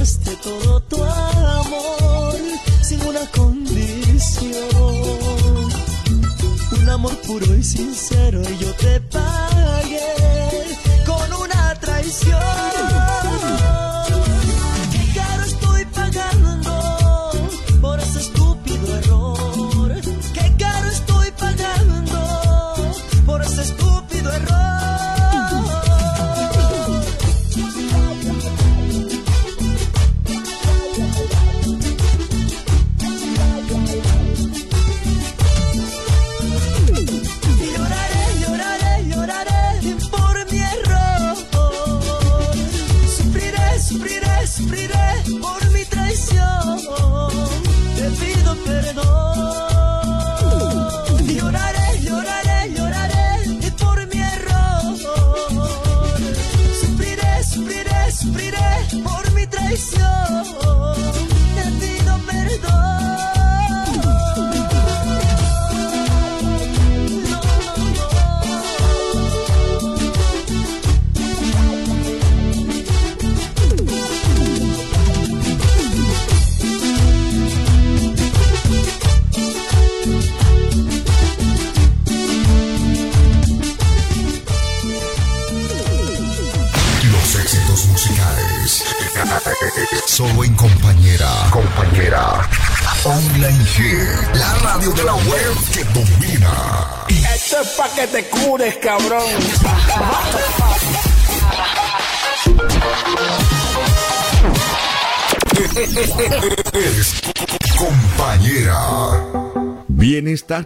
daste todo tu amor sin una condición. Un amor puro y sincero y yo te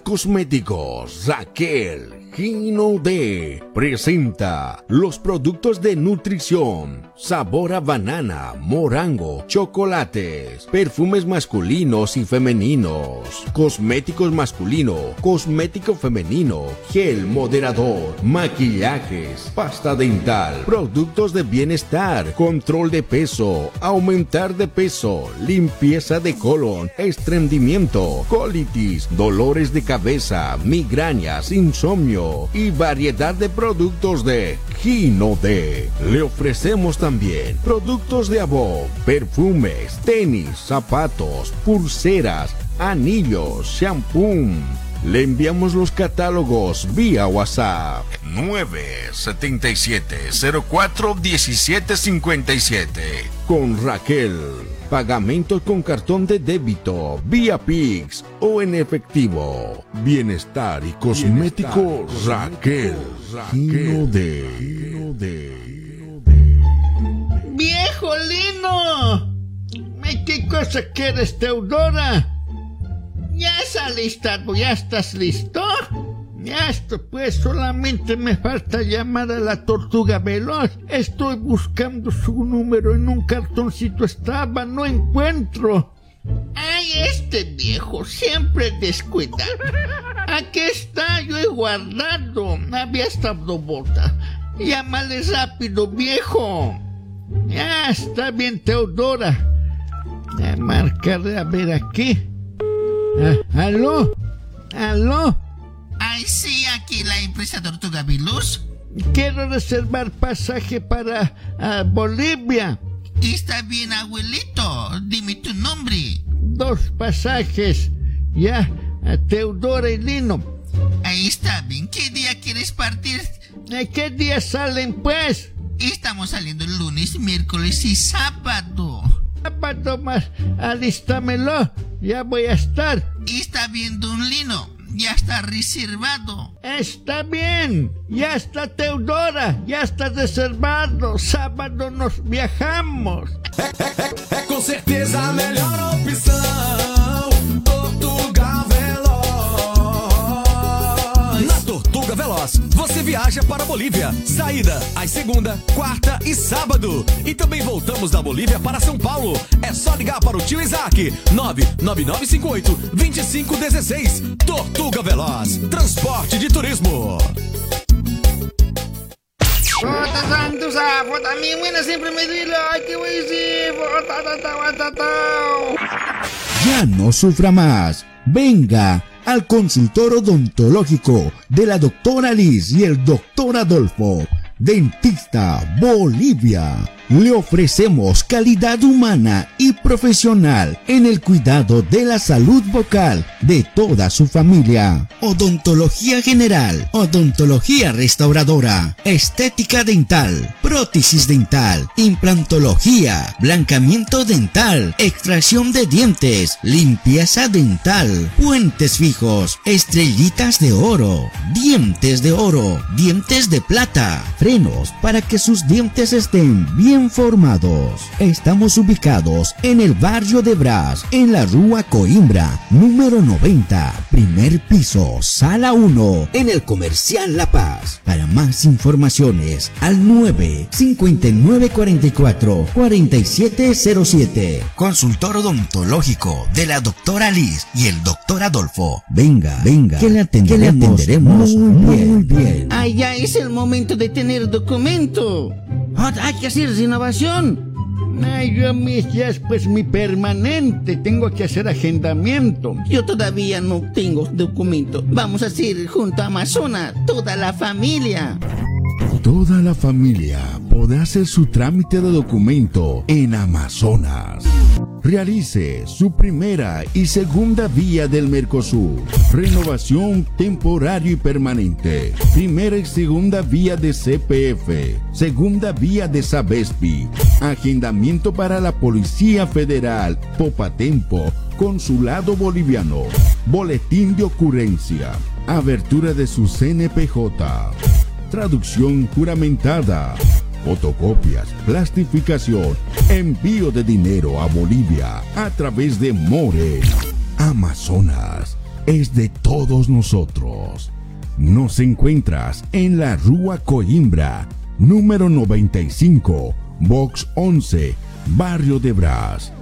Cosméticos, Raquel Gino D presenta los productos de nutrición, sabor a banana, morango, chocolates, perfumes masculinos y femeninos, cosméticos masculino, cosmético femenino, gel moderador, maquillajes, pasta dental, productos de bienestar, control de peso, aumentar de peso, limpieza de colon, estreñimiento, colitis, dolores de cabeza, migrañas, insomnio y variedad de productos de Gino D. Le ofrecemos también productos de abo, perfumes, tenis, zapatos, pulseras, anillos, shampoo. Le enviamos los catálogos vía WhatsApp 977 04 1757 con Raquel. Pagamento con cartón de débito, vía Pix o en efectivo. Bienestar y cosmético Raquel. Raquel. de. ¿Qué cosa quieres, Teodora? ¿Ya está ¿Ya estás listo? Ya esto, pues solamente me falta llamar a la tortuga veloz. Estoy buscando su número en un cartoncito. Estaba, no encuentro. Ay, este viejo siempre descuida. Aquí está, yo he guardado. Había estado bota. Llámale rápido, viejo. Ya está bien, Teodora. A marcaré a ver aquí. Ah, ¿Aló? ¿Aló? Ay, sí, aquí la empresa Tortuga Viluz. Quiero reservar pasaje para ah, Bolivia. Está bien, abuelito. Dime tu nombre. Dos pasajes. Ya, a Teodora y Lino. Ahí está bien. ¿Qué día quieres partir? ¿Qué día salen, pues? Estamos saliendo el lunes, miércoles y sábado. Sábado más. Alístamelo. Ya voy a estar. Está bien, don Lino ya está reservado. Está bien, ya está Teodora, ya está reservado. Sábado nos viajamos. Com certeza a melhor opção. Você viaja para a Bolívia. Saída às segunda, quarta e sábado. E também voltamos da Bolívia para São Paulo. É só ligar para o tio Isaac. 99958 2516. Tortuga Veloz. Transporte de turismo. Ya no sufra más. Venga al consultor odontológico de la doctora Liz y el doctor Adolfo, dentista Bolivia le ofrecemos calidad humana y profesional en el cuidado de la salud vocal de toda su familia. Odontología general, odontología restauradora, estética dental, prótesis dental, implantología, blancamiento dental, extracción de dientes, limpieza dental, puentes fijos, estrellitas de oro, dientes de oro, dientes de plata, frenos para que sus dientes estén bien formados. Estamos ubicados en el barrio de Bras, en la Rúa Coimbra, número 90, primer piso, sala 1, en el comercial La Paz. Para más informaciones, al 9 59 44 4707. Consultor odontológico de la doctora Liz y el doctor Adolfo. Venga, venga, que le atenderemos, muy, bien. Ah, ya es el momento de tener documento. Ah, hay que hacer renovación. Ay, yo mis ya es pues mi permanente. Tengo que hacer agendamiento. Yo todavía no tengo documento. Vamos a hacer junto a Amazona, toda la familia. Toda la familia podrá hacer su trámite de documento en Amazonas. Realice su primera y segunda vía del Mercosur. Renovación temporario y permanente. Primera y segunda vía de CPF. Segunda vía de Sabespi. Agendamiento para la Policía Federal. Popatempo. Consulado Boliviano. Boletín de ocurrencia. Abertura de su CNPJ traducción juramentada, fotocopias, plastificación, envío de dinero a Bolivia a través de More. Amazonas es de todos nosotros. Nos encuentras en la Rúa Coimbra, número 95, Box 11, Barrio de Brás.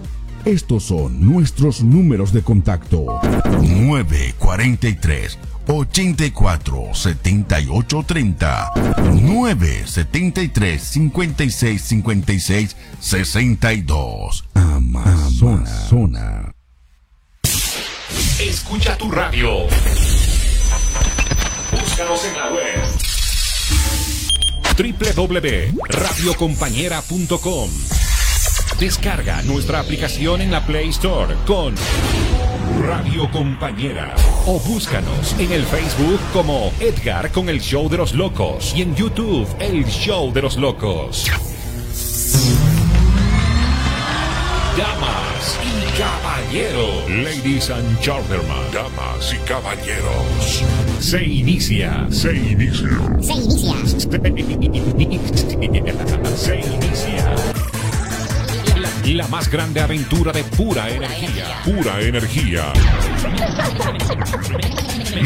Estos son nuestros números de contacto. 943 84 78 30 9 73 56 56 62 Amazona. Escucha tu radio. Búscanos en la web www.radiocompañera.com Descarga nuestra aplicación en la Play Store con Radio Compañera. O búscanos en el Facebook como Edgar con el Show de los Locos y en YouTube el Show de los Locos. Damas y caballeros, ladies and gentlemen, damas y caballeros, se inicia, se inicia, Se inicia. se inicia. La más grande aventura de pura energía. Pura energía.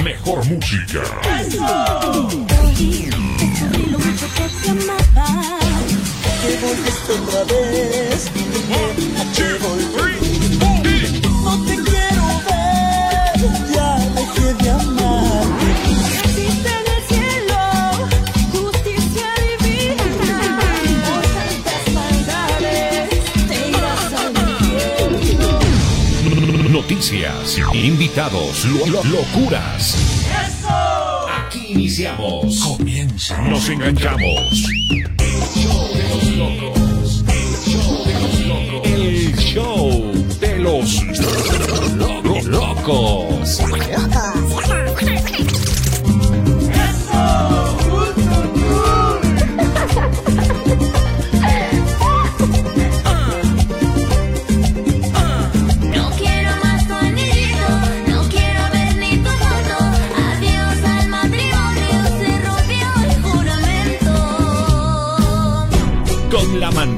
Mejor música. No te quiero ver, ya dejé de amarte. Noticias, invitados, lo- lo- locuras. Aquí iniciamos. Comienza. Nos enganchamos. El show de los locos. El show de los locos. El show de los lo- locos.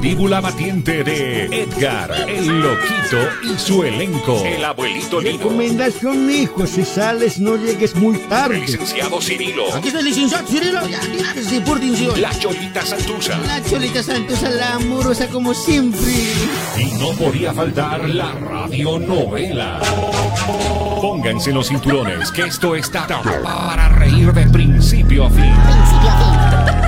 Mandíbula batiente de Edgar, el loquito y su elenco. El abuelito Nino. Recomendación, hijo, si sales no llegues muy El tarde. licenciado Cirilo. Aquí está el licenciado Cirilo. Ya, ya, se porten, señor. La Cholita Santusa. La Cholita Santosa, la amorosa como siempre. Y no podía faltar la radionovela. Pónganse los cinturones, que esto está para reír de principio a fin. Principio a fin.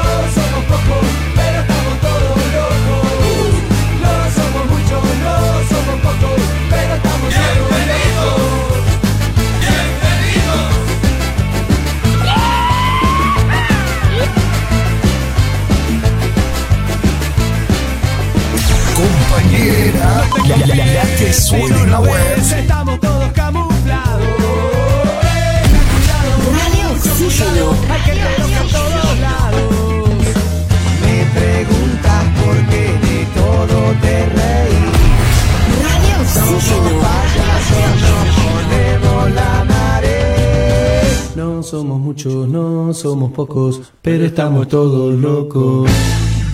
que suene la web. Estamos todos camuflados. Radio Oxígeno. Hay que a todos lados. Me preguntas por qué de todo te reí. Radio Oxígeno. Ponemos la marea. No somos muchos, no somos pocos, pero estamos todos locos.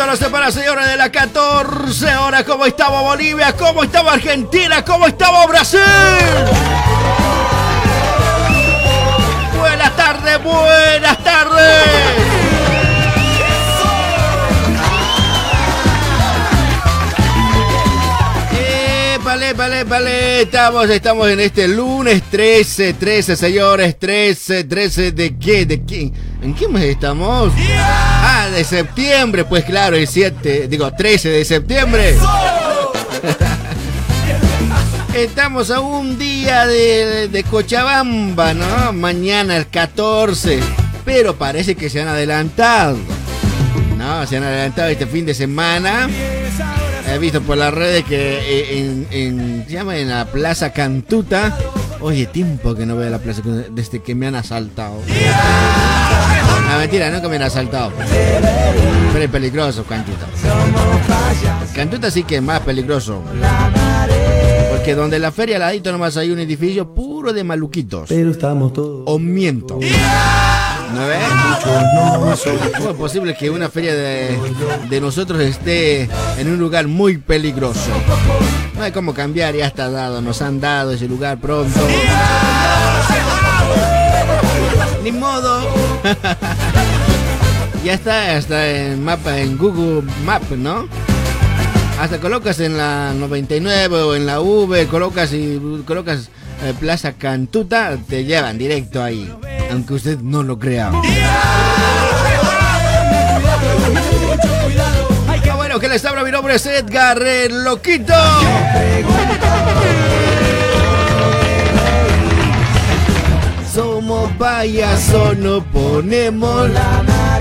12 minutos nos separa, señores, de las 14 horas. ¿Cómo estaba Bolivia? ¿Cómo estaba Argentina? ¿Cómo estaba Brasil? Buenas tardes, buenas tardes. Épale, épale, épale. Estamos, estamos en este lunes 13, 13, señores, 13, 13 de qué, de qué, ¿en qué mes estamos? Ah, de septiembre, pues claro, el 7, digo 13 de septiembre. Estamos a un día de, de Cochabamba, ¿no? Mañana el 14, pero parece que se han adelantado. No, se han adelantado este fin de semana. He visto por las redes que eh, en, llama en la Plaza Cantuta. Oye, tiempo que no veo la Plaza Cantuta, desde que me han asaltado. Ah, mentira, no que me han asaltado. Pero es peligroso Cantuta. Cantuta sí que es más peligroso. Porque donde la feria al ladito nomás hay un edificio puro de maluquitos. Pero estamos todos. O miento. ¿No ¿Cómo es posible que una feria de, de nosotros esté en un lugar muy peligroso? No hay cómo cambiar, ya está dado, nos han dado ese lugar pronto. Ni modo. ya está, hasta en mapa, en Google Map, ¿no? Hasta colocas en la 99 o en la V, colocas y colocas eh, Plaza Cantuta, te llevan directo ahí. Aunque usted no lo crea. Qué bueno que les habla, mi nombre es Edgar el Loquito. Somos payasos, no ponemos la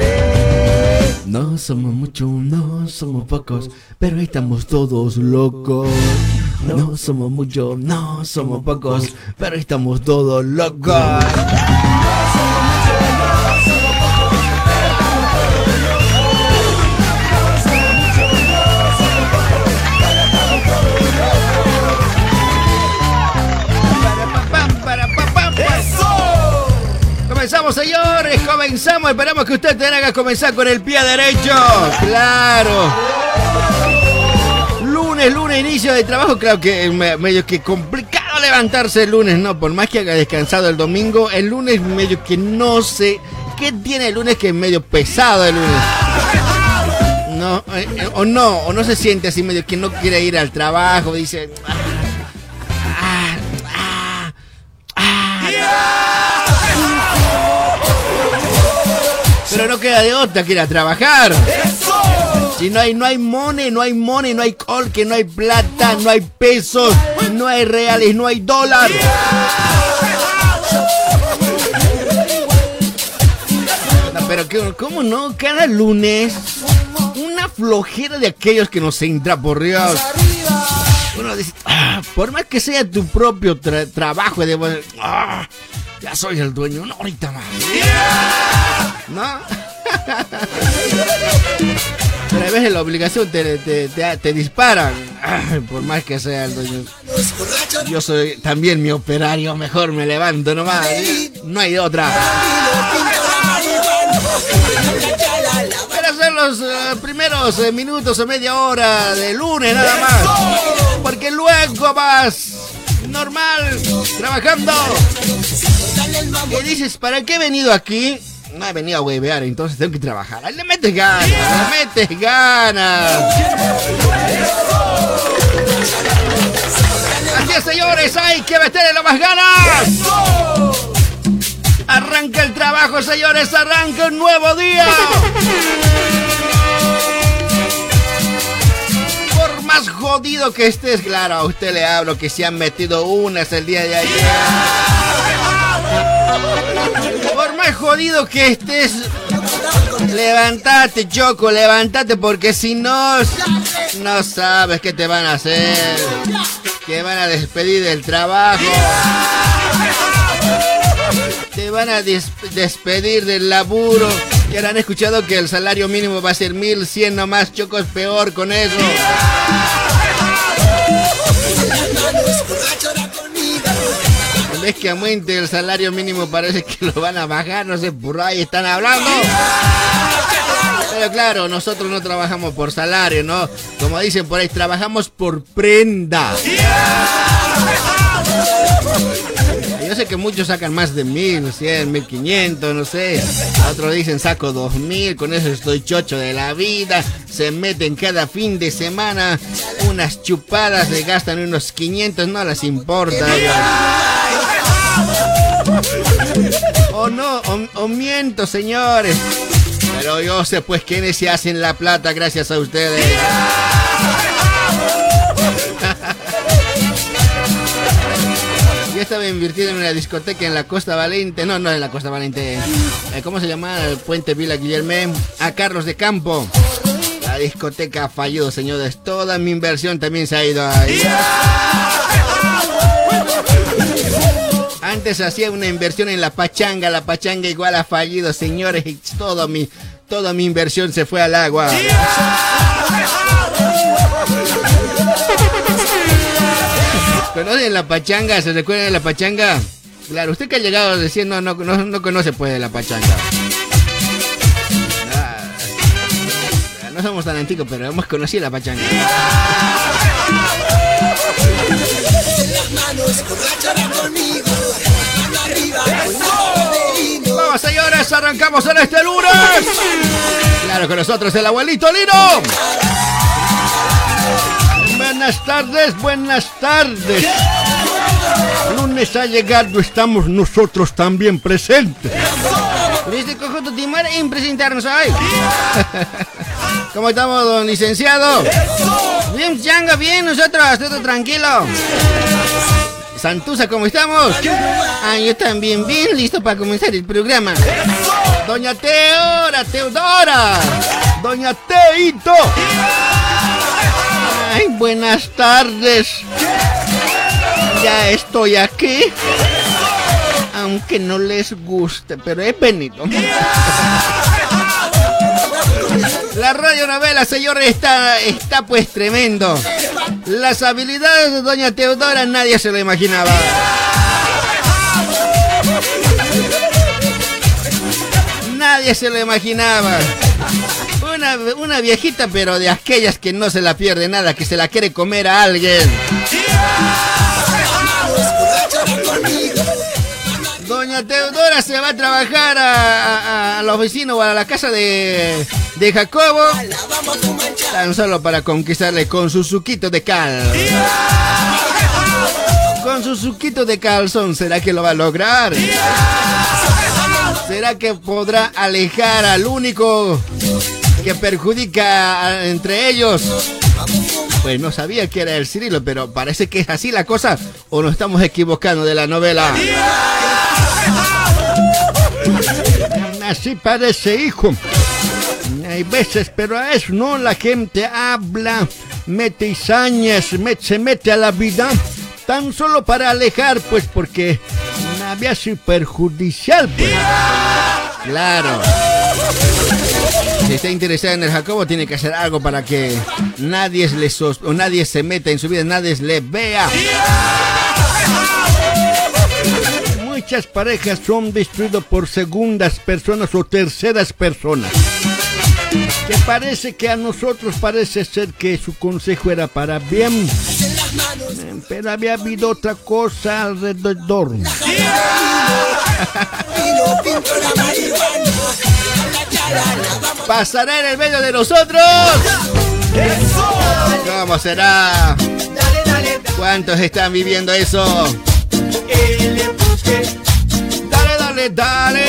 No somos muchos, no somos pocos, pero estamos todos locos. No somos muchos, no somos pocos, pero estamos todos locos. Comenzamos, señores, comenzamos. Esperamos que usted tenga que comenzar con el pie derecho. Claro. Lunes, lunes, inicio de trabajo. Claro que medio que complicado levantarse el lunes, ¿no? Por más que haya descansado el domingo, el lunes medio que no sé. ¿Qué tiene el lunes que es medio pesado el lunes? No, eh, eh, o no, o no se siente así medio que no quiere ir al trabajo, dice. "Ah, ah, ah, Pero no queda de otra que ir a trabajar. Si no hay, no hay money, no hay money, no hay colque, no hay plata, no hay pesos, no hay reales, no hay dólar. No, pero que- ¿cómo no? Cada lunes una flojera de aquellos que nos entra por Dios. Uno dice, "Ah, por más que sea tu propio tra- trabajo, de, ah, ya soy el dueño, una horita más. ¿No? Pero a veces la obligación te, te, te- disparan. Por más que sea el dueño. Yo soy también mi operario, mejor me levanto nomás. No hay otra. Pero son los eh, primeros eh, minutos o media hora de lunes nada más. Porque luego vas normal, trabajando. Y dices, ¿para qué he venido aquí? No he venido a huevear, entonces tengo que trabajar. Le metes ganas, le metes ganas. Así es, señores, hay que meterle más ganas. Arranca el trabajo, señores, arranca un nuevo día. Por más jodido que estés, claro, a usted le hablo que se han metido unas el día de ayer. Por más jodido que estés, levántate, Choco, levántate, porque si no, no sabes qué te van a hacer. Que van a despedir del trabajo. Te van a des- despedir del laburo. Y ahora han escuchado que el salario mínimo va a ser 1100 nomás, Choco es peor con eso. Vez que aumente el salario mínimo parece que lo van a bajar, no sé, por ahí están hablando. Pero claro, nosotros no trabajamos por salario, ¿no? Como dicen por ahí, trabajamos por prenda. Yo sé que muchos sacan más de mil, cien, mil quinientos, no sé. Otros dicen saco dos mil, con eso estoy chocho de la vida. Se meten cada fin de semana unas chupadas, se gastan unos 500, no les importa. O no, o, miento, señores. Pero yo sé pues quiénes se hacen la plata gracias a ustedes. Yo estaba invirtiendo en una discoteca en la Costa Valente, no, no en la Costa Valente, eh, ¿cómo se llama? El puente Vila Guillermé, a Carlos de Campo. La discoteca fallado, señores. Toda mi inversión también se ha ido ahí. Antes hacía una inversión en la pachanga, la pachanga igual ha fallido, señores, y todo mi, toda mi inversión se fue al agua. ¿Conocen la pachanga? ¿Se recuerdan de la pachanga? Claro, usted que ha llegado diciendo no, no, no conoce pues de la pachanga. Ah, no somos tan antiguos, pero hemos conocido la pachanga. Señores, arrancamos en este lunes. Claro, con nosotros el abuelito Lino. Buenas tardes, buenas tardes. Lunes ha llegado, estamos nosotros también presentes. Este conjunto Timar en presentarnos hoy. ¿Cómo estamos, don licenciado? Bien, changa, bien, nosotros, todo tranquilo. Santusa, ¿cómo estamos? Ah, yo también, bien listo para comenzar el programa. Doña Teora, Teodora. Doña Teito. Ay, buenas tardes. Ya estoy aquí. Aunque no les guste, pero he venido. La radionovela, señor, está, está pues tremendo. Las habilidades de Doña Teodora nadie se lo imaginaba. Nadie se lo imaginaba. Una, una viejita, pero de aquellas que no se la pierde nada, que se la quiere comer a alguien. Teodora se va a trabajar a, a- a la oficina o a la casa de, de Jacobo. Tan solo para conquistarle con su suquito de cal. Con su suquito de calzón, ¿será que lo va a lograr? ¿Será que podrá alejar al único que perjudica entre ellos? Pues no sabía que era el Cirilo, pero parece que es así la cosa o nos estamos equivocando de la novela. Así parece, hijo. Hay veces, pero a eso no la gente habla, mete cizañas, me- se mete a la vida, tan solo para alejar, pues porque había sido perjudicial. Pues. Claro. Si está interesada en el Jacobo, tiene que hacer algo para que nadie, nadie se meta en su vida, nadie le vea. Muchas parejas son destruidas por segundas personas o terceras personas. Que parece que a nosotros parece ser que su consejo era para bien. Pero había habido otra cosa alrededor. ¿Pasará en el medio de nosotros? ¿Cómo será? ¿Cuántos están viviendo eso? Dale.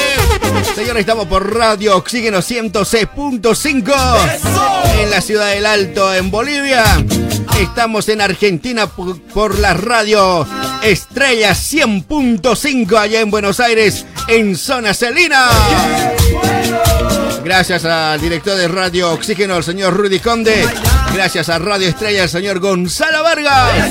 Señores, estamos por Radio Oxígeno 106.5 en la ciudad del Alto, en Bolivia. Estamos en Argentina por, por la radio Estrella 100.5 allá en Buenos Aires, en Zona Celina. Gracias al director de Radio Oxígeno, el señor Rudy Conde. Gracias a Radio Estrella, el señor Gonzalo Vargas.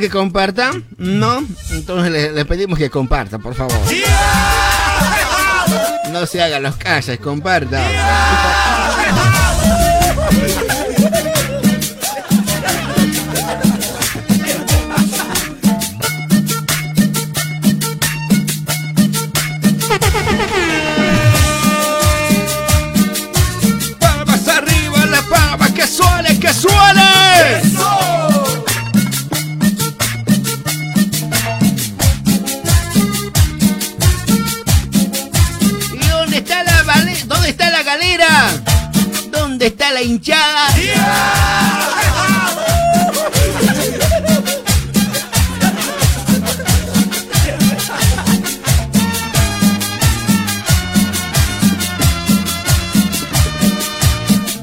que compartan. No, entonces le, le pedimos que comparta, por favor. No se hagan los casos, comparta. ¿Dónde está la hinchada?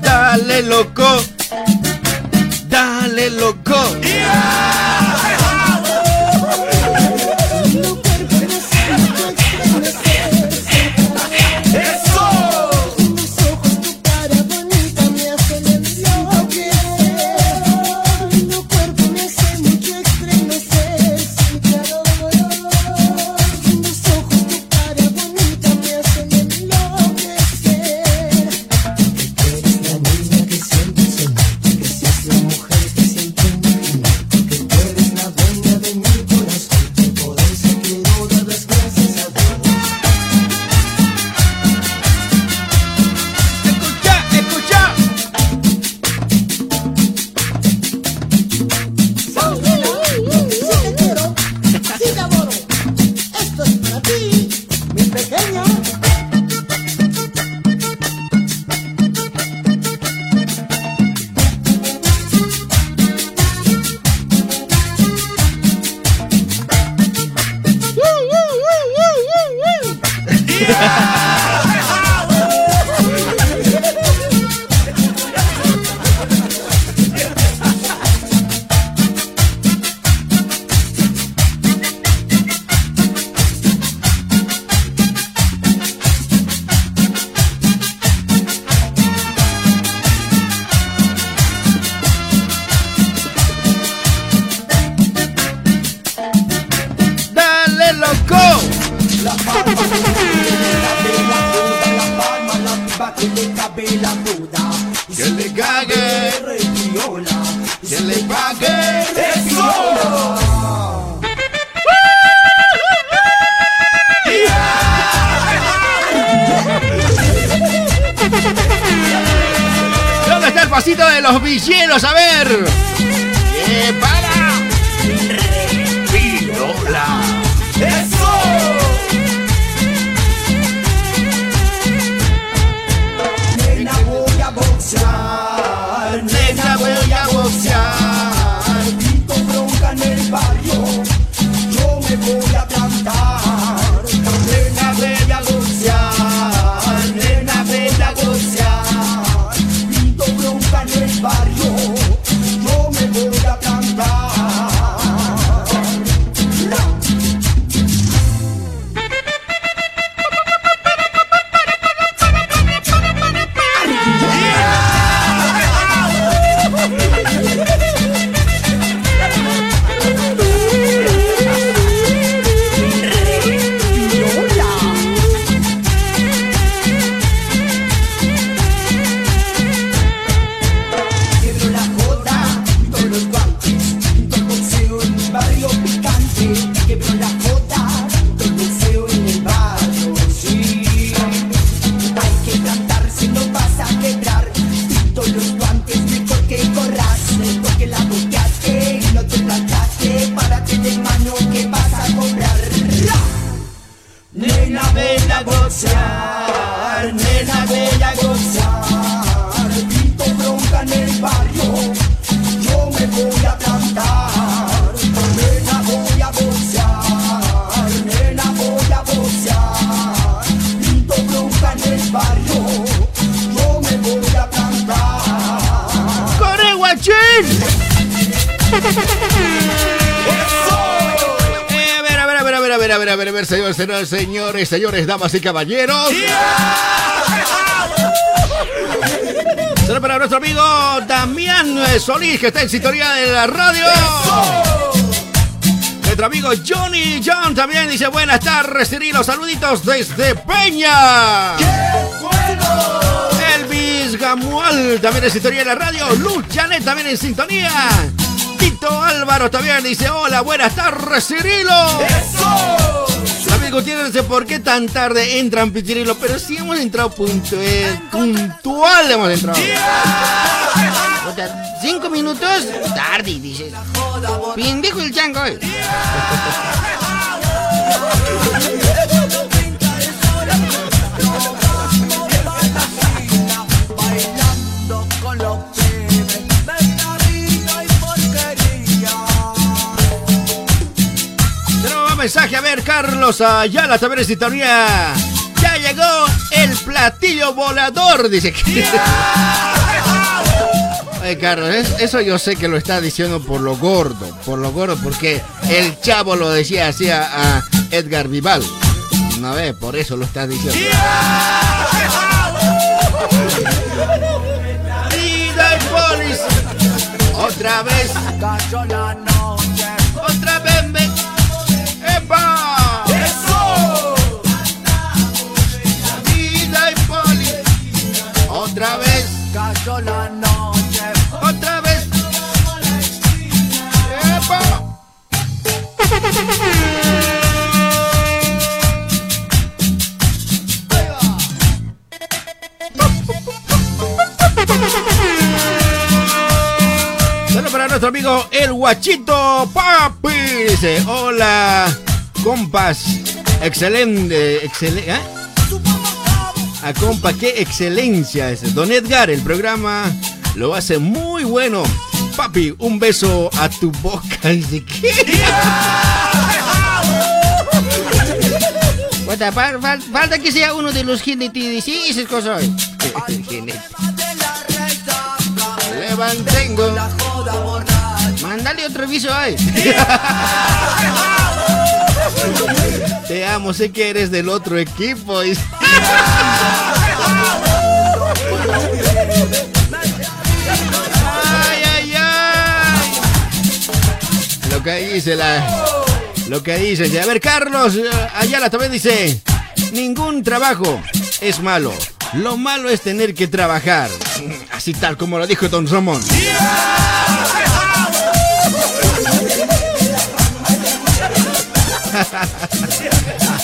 Dale loco. Dale loco. Señores, señores, señores, señores, damas y caballeros. Será para nuestro amigo Damián Solís, que está en sintonía de la radio. Nuestro amigo Johnny John también dice buenas tardes, Cirilo, saluditos desde Peña. Elvis Gamual también en sintonía de la radio. Luz Janet también en sintonía. Tito Álvaro también dice hola, buenas tardes, Cirilo. David Dice por qué tan tarde entran, Cirilo, pero sí hemos entrado puntual, puntual hemos entrado. Puta, Cinco minutos tarde, dices. Pendejo el chango. eh. Mensaje, a ver, Carlos Ayala también en sintonía. Ya llegó el platillo volador, dice. Oye, Carlos, es- eso yo sé que lo está diciendo por lo gordo, por lo gordo, porque el chavo lo decía así a, Edgar Vival. No ve, por eso lo está diciendo. Vida y polis. Otra vez, Saludos para nuestro amigo El Guachito Papi. Dice, hola, compas. Excelente, excelente. ¿eh? A compa, qué excelencia es. Don Edgar, el programa lo hace muy bueno. Papi, un beso a tu boca. Fal- falta que sea uno de los jinetes. Sí, esas cosas. Levantengo. Mándale otro aviso ahí. Te amo, sé que eres del otro equipo. que dice la. Lo que dice. A ver, Carlos eh, Ayala también dice: Ningún trabajo es malo. Lo malo es tener que trabajar. Así tal como lo dijo Don Ramón.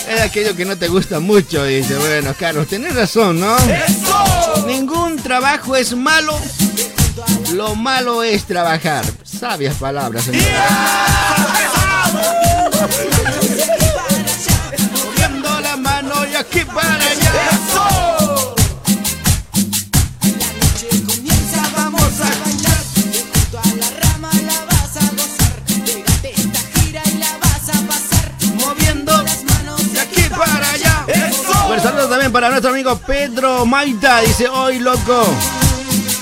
Es aquello que no te gusta mucho. Dice, bueno, Carlos, tenés razón, ¿no? Ningún trabajo es malo. Lo malo es trabajar. Sabias palabras, señor. Moviendo la mano y aquí para allá. Comienza, vamos a bailar. Junto a la rama la vas a gozar. Pégate esta gira y la vas a pasar. Moviendo Las manos de aquí para allá. Bueno, saludos también para nuestro amigo Pedro Maita. Dice, hoy loco.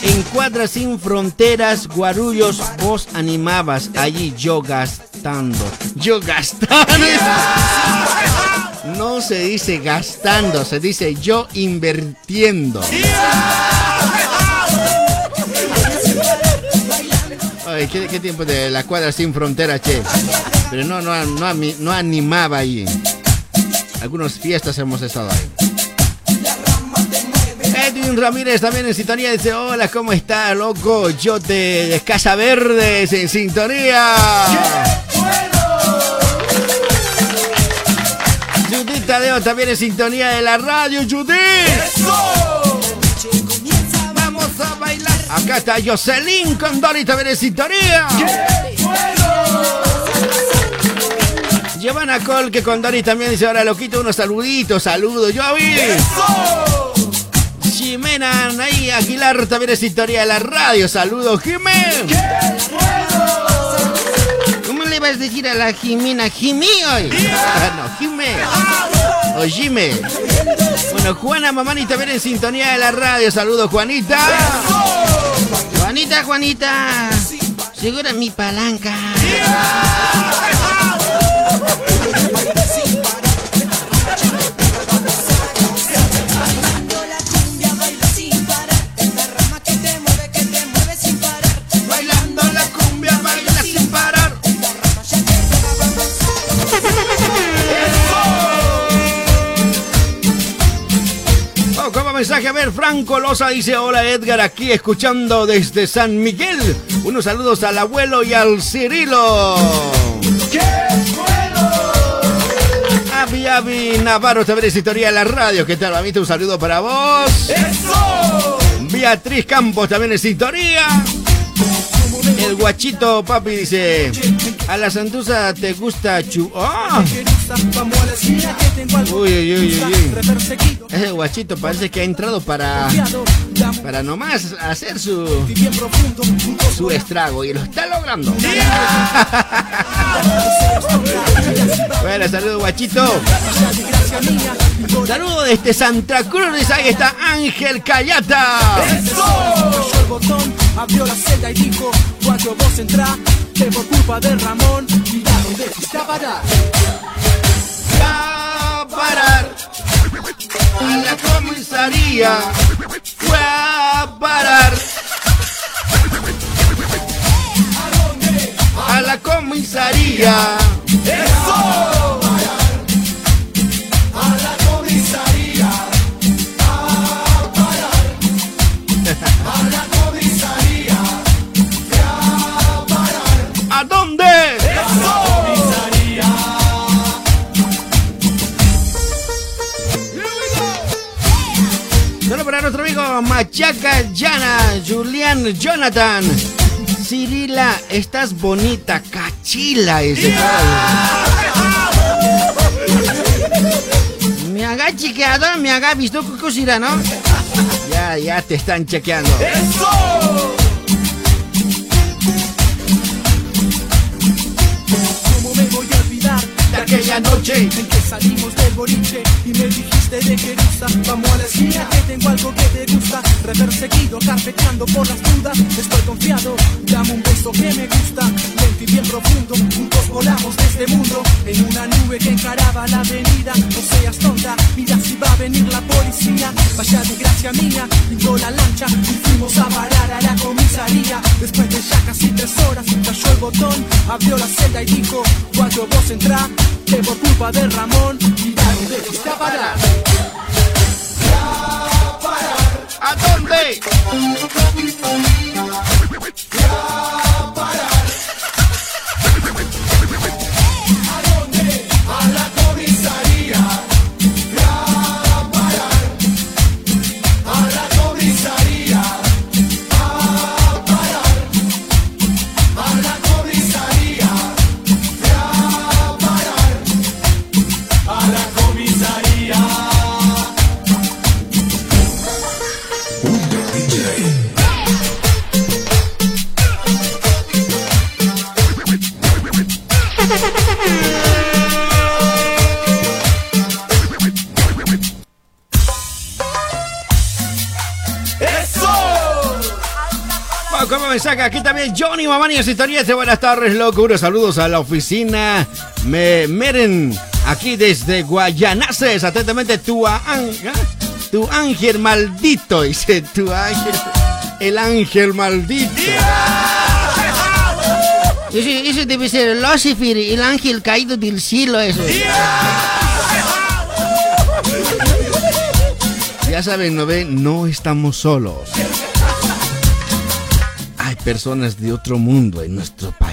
En Cuadras Sin Fronteras, Guarullos, vos animabas allí yo gastando. Yo gastando. No se dice gastando, se dice yo invirtiendo. Ay, ¿qué, tiempo de la Cuadra Sin Fronteras, che? Pero no, no, no, no animaba ahí. Algunas fiestas hemos estado ahí. Ramírez también en sintonía dice, hola, ¿cómo está, loco? Yo de Casa Verdes en sintonía. Judith Tadeo también en sintonía de la radio, Judith. Vamos a bailar. Acá está Jocelyn Condori también en sintonía. Giovanna Col que con Dani también dice ahora loquito unos saluditos, saludos, yo vi. Jimena ahí Aguilar también es historia de la radio, saludos Jimena. ¿Cómo le vas a decir a la Jimena? Jimí hoy. No, Jimé. O Jime. Bueno, Juana Mamani también en sintonía de la radio. Saludos, Juanita. Juanita, Juanita. Segura mi palanca. Mensaje, a ver, Franco Loza dice, hola Edgar, aquí escuchando desde San Miguel. Unos saludos al abuelo y al Cirilo. Avi Avi Navarro también es historia de la radio. ¿Qué tal, mamita? Un saludo para vos. Beatriz Campos también es sintonía. El guachito papi dice, a la santuza te gusta chu... ¡Ah! Uy, uy, uy, uy. Ese guachito parece que ha entrado para... Para nomás hacer su... Su estrago y lo está logrando. bueno, saludos guachito. Saludos desde Santa Cruz. Ahí está Ángel Cayata. el botón, abrió la celda y dijo, cuando vos entrá, que por culpa de Ramón, mira dónde a la comisaría fue a parar. A la comisaría. Eso. Machaca Yana, Julián Jonathan. Cirila, estás bonita, cachila ese Me haga chequeado, me haga visto que cosira, ¿no? Ya, ya te están chequeando. ¿Cómo me voy a olvidar De aquella noche en que salimos del boliche y me dijiste de Jerusa Vamos a la esquina que tengo algo que te gusta. Reperseguido, carpeteando por las dudas. Estoy confiado, dame un beso que me gusta. Lento y bien profundo, juntos volamos de este mundo. En una nube que encaraba la avenida. No seas tonta, mira si va a venir la policía. Vaya de gracia mía, pintó la lancha Y fuimos a parar a la comisaría. Después de ya casi tres horas cayó el botón Abrió la celda y dijo, cuando vos entrá Que por culpa de Ramón, mira dónde fuiste a parar ¿A dónde? Aquí también Johnny Mamani sintonía. Dice, Buenas tardes, locura. Saludos a la oficina. Me Meren, aquí desde Guayanaces. Atentamente, tu, ¿ah? tu ángel maldito. Dice tu ángel. El ángel maldito. Ese, ese debe ser Lucifer, el ángel caído del cielo, eso. Ya saben, ¿no ven? No estamos solos. Personas de otro mundo en nuestro país.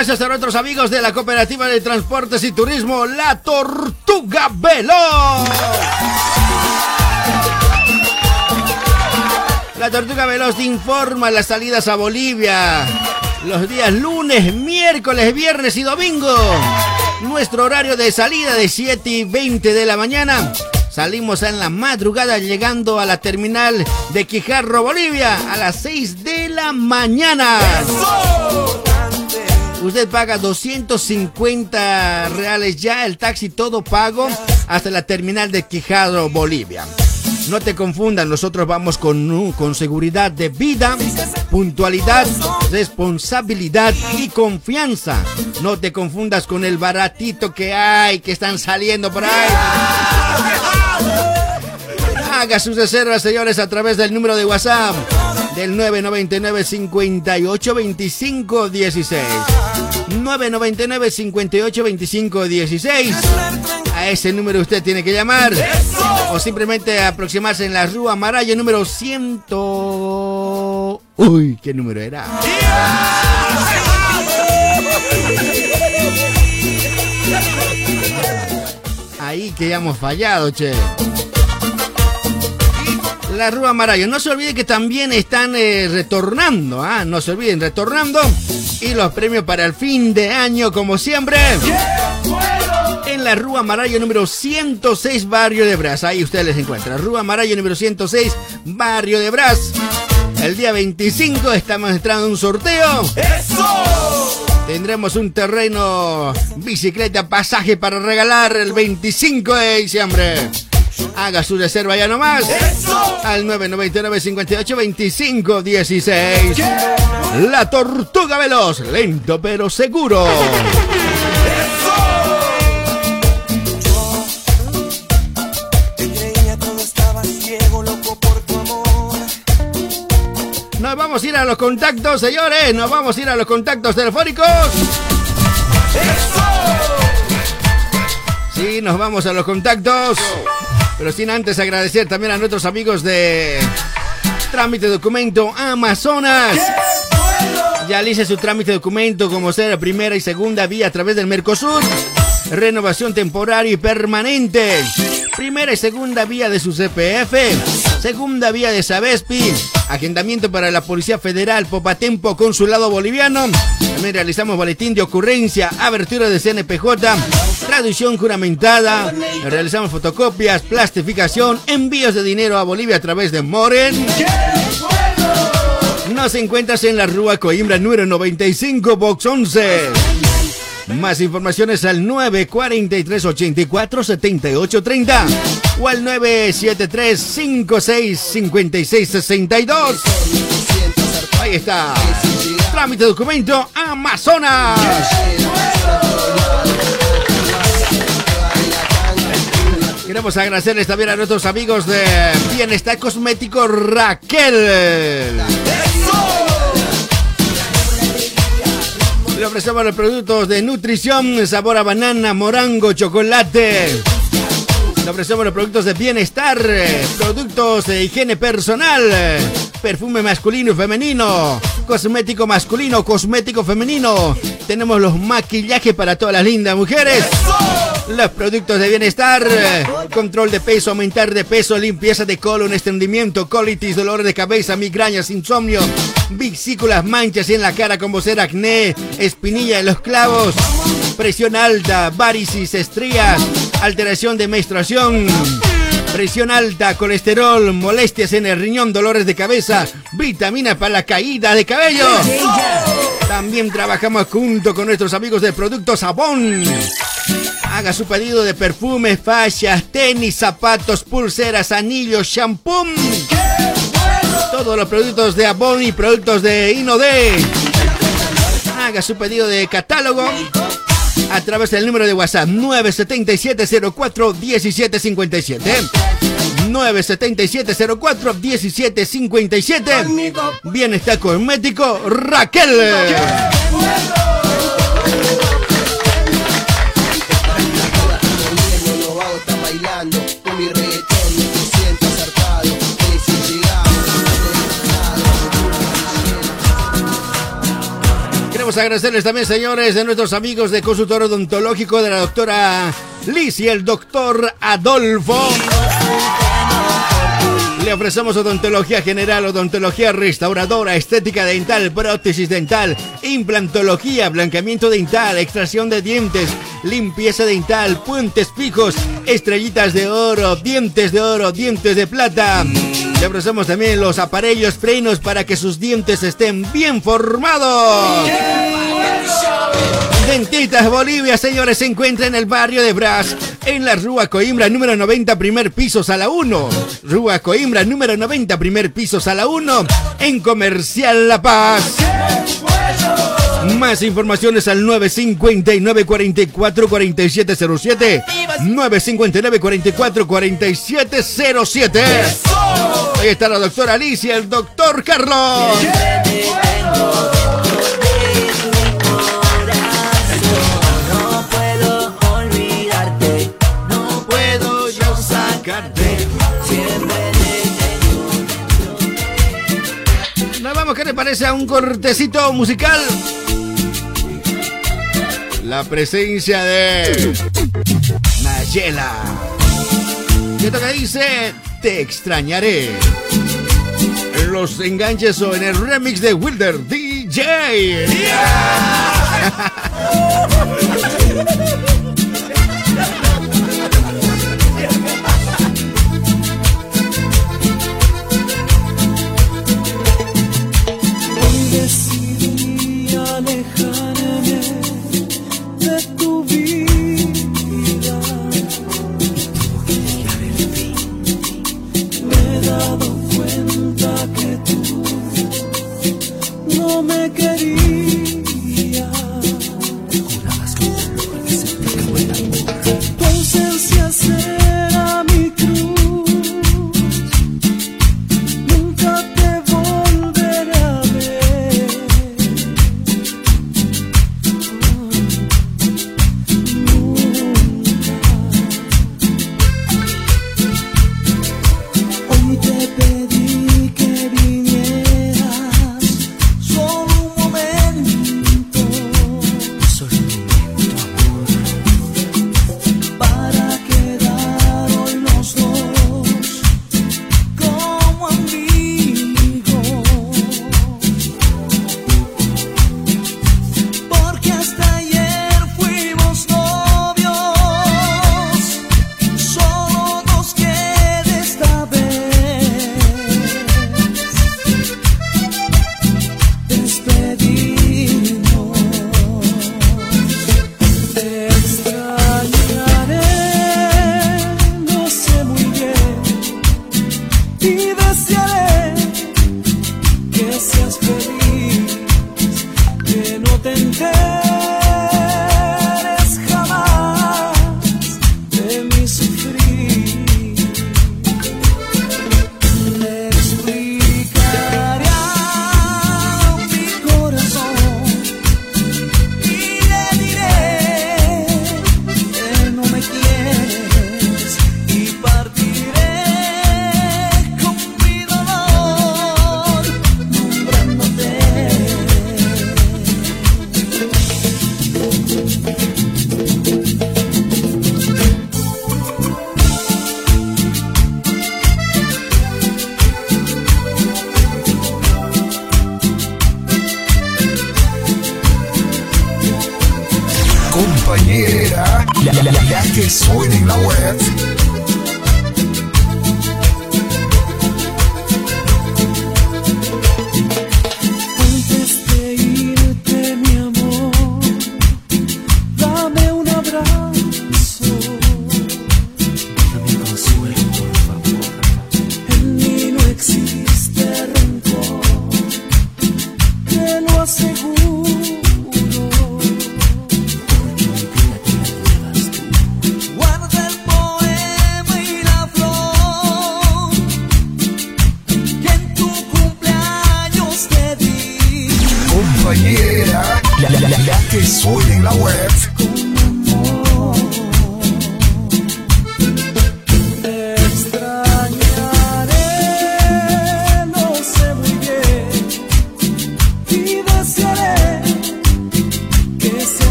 Gracias a nuestros amigos de la Cooperativa de Transportes y Turismo, La Tortuga Veloz. La Tortuga Veloz te informa las salidas a Bolivia. Los días lunes, miércoles, viernes y domingo. Nuestro horario de salida de 7 y 20 de la mañana. Salimos en la madrugada llegando a la terminal de Quijarro, Bolivia, a las 6 de la mañana. Usted paga 250 reales ya, el taxi todo pago hasta la terminal de Quijarro, Bolivia. No te confundan, nosotros vamos con, con seguridad de vida, puntualidad, responsabilidad y confianza. No te confundas con el baratito que hay, que están saliendo por ahí. Haga sus reservas, señores, a través del número de WhatsApp del 999 58 25 16. 999 58 25 16. A ese número usted tiene que llamar o simplemente aproximarse en la Rúa Marayo número 100. Uy, ¿qué número era? Ahí que ya hemos fallado, che. La Rúa Marayo. No se olvide que también están eh, retornando, ¿ah? No se olviden, retornando. Y los premios para el fin de año, como siempre. En la Rúa Marayo número 106, Barrio de Brás. Ahí ustedes les encuentran. Rúa Marayo número 106, Barrio de Brás. El día 25 estamos entrando en un sorteo. ¡Eso! Tendremos un terreno, bicicleta, pasaje para regalar el 25 de diciembre. Haga su reserva ya nomás. Al 999 58 25 16. La tortuga veloz, lento pero seguro. Nos vamos a ir a los contactos, señores. Nos vamos a ir a los contactos telefónicos. Sí, nos vamos a los contactos. Pero sin antes agradecer también a nuestros amigos de Trámite Documento Amazonas. Ya hice su trámite documento como ser primera y segunda vía a través del Mercosur. Renovación temporaria y permanente. Primera y segunda vía de su CPF. Segunda vía de Sabespi. Agendamiento para la Policía Federal, Popatempo, Consulado Boliviano. También realizamos boletín de ocurrencia, abertura de CNPJ, traducción juramentada. Realizamos fotocopias, plastificación, envíos de dinero a Bolivia a través de Moren. Nos encuentras en la Rúa Coimbra número 95, Box 11. Más informaciones al 943 84 78 30 o al 973 56 56 62. Ahí está. Trámite documento Amazonas. Queremos agradecerles también a nuestros amigos de Bienestar Cosmético Raquel. Le ofrecemos los productos de nutrición, sabor a banana, morango, chocolate. Le ofrecemos los productos de bienestar, productos de higiene personal, perfume masculino y femenino, cosmético masculino, cosmético femenino. Tenemos los maquillajes para todas las lindas mujeres. Los productos de bienestar, control de peso, aumentar de peso, limpieza de colon, estreñimiento, colitis, dolores de cabeza, migrañas, insomnio, vesículas, manchas en la cara como ser acné, espinilla en los clavos, presión alta, varicis, estrías, alteración de menstruación. Presión alta, colesterol, molestias en el riñón, dolores de cabeza, vitaminas para la caída de cabello. También trabajamos junto con nuestros amigos de Productos Sabón. Haga su pedido de perfumes, fallas, tenis, zapatos, pulseras, anillos, shampoo. Todos los productos de Avon y productos de Inode. Haga su pedido de catálogo a través del número de WhatsApp 977-04-1757. 977-04-1757. Bienestar cosmético Raquel. Agradecerles también, señores, de nuestros amigos de consultorio odontológico de la doctora Liz y el doctor Adolfo. Le ofrecemos odontología general, odontología restauradora, estética dental, prótesis dental, implantología, blanqueamiento dental, extracción de dientes, limpieza dental, puentes fijos, estrellitas de oro, dientes de oro, dientes de plata. Le ofrecemos también los aparellos frenos para que sus dientes estén bien formados. Dentitas Bolivia, señores, se encuentra en el barrio de Bras, en la Rúa Coimbra, número 90, primer piso, sala 1. Rúa Coimbra, número 90, primer piso, sala 1, en Comercial La Paz. Más informaciones al 959 44 4707 959 44 4707 Ahí está la doctora Alicia, el doctor Carlos. Parece a un cortecito musical? La presencia de Nayela. Y esto que dice, te extrañaré. En los enganches o en el remix de Wilder DJ. Hoy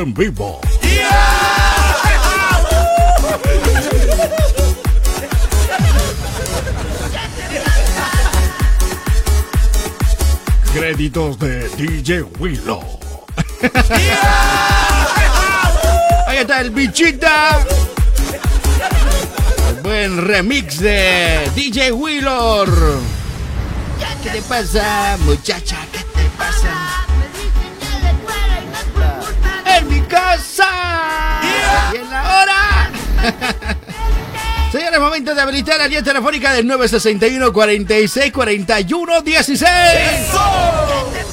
En vivo. Créditos de DJ Willow. Ahí está el bichita. Buen remix de DJ Willor. ¿Qué te pasa, muchacha? Momento de habilitar la línea telefónica del 961 46 41 16. En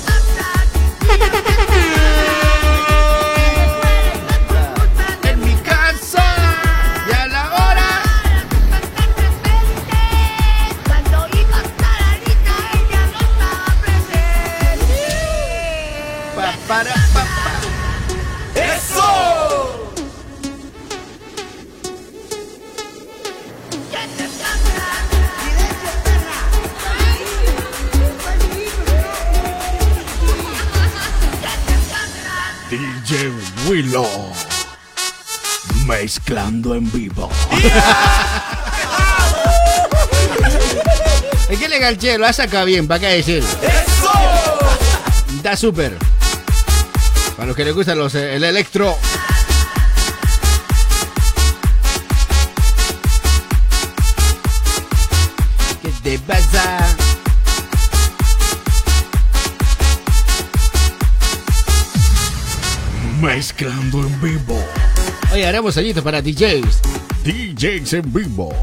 lo ha sacado bien, ¿para qué decir? Está súper. Para los que les gustan los, eh, el electro. ¿Qué te pasa? Mezclando en vivo. Oye, haremos sallitos para DJs. DJs en vivo.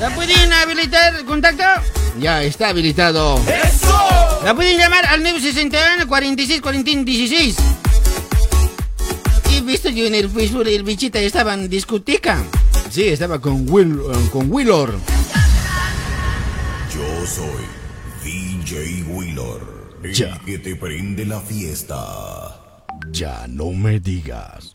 ¿La pueden habilitar el contacto? Ya está habilitado. La pueden llamar al 961 46 41 16. He visto yo en el Facebook el bichita estaba en discoteca. Sí, estaba con Will, eh, con Willor. Yo soy DJ Willor. El Ya. que te prende la fiesta. Ya no me digas.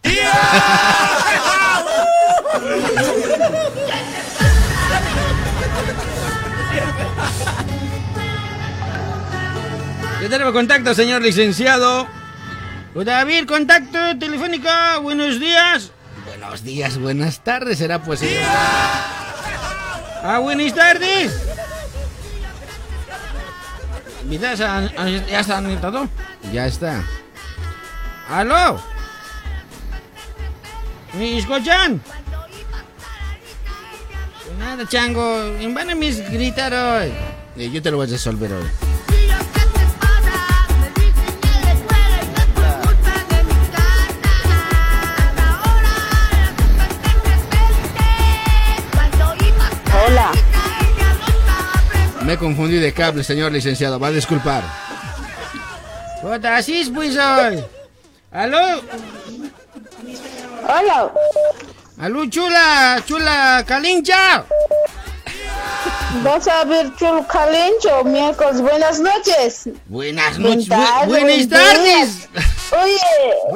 Ya tenemos contacto, señor licenciado. David, contacto telefónico. Buenos días. Buenos días, buenas tardes, será pues. señor. Ah, buenas tardes. ¿Miras, ah, ah, ¿Ya está anotado? Ya está. ¿Aló? ¿Me escuchan? Nada, chango. En van a mis gritar hoy. Eh, yo te lo voy a resolver hoy. Hola. Me confundí de cable, señor licenciado. Va a disculpar. Puta, así es pues hoy. ¿Aló? Hola. ¿Aló, chula? ¿Chula calincha? Vas a ver Chul Calencho, miércoles. Buenas noches. Buenas noches. Buenas bu- buenas tardes. Oye,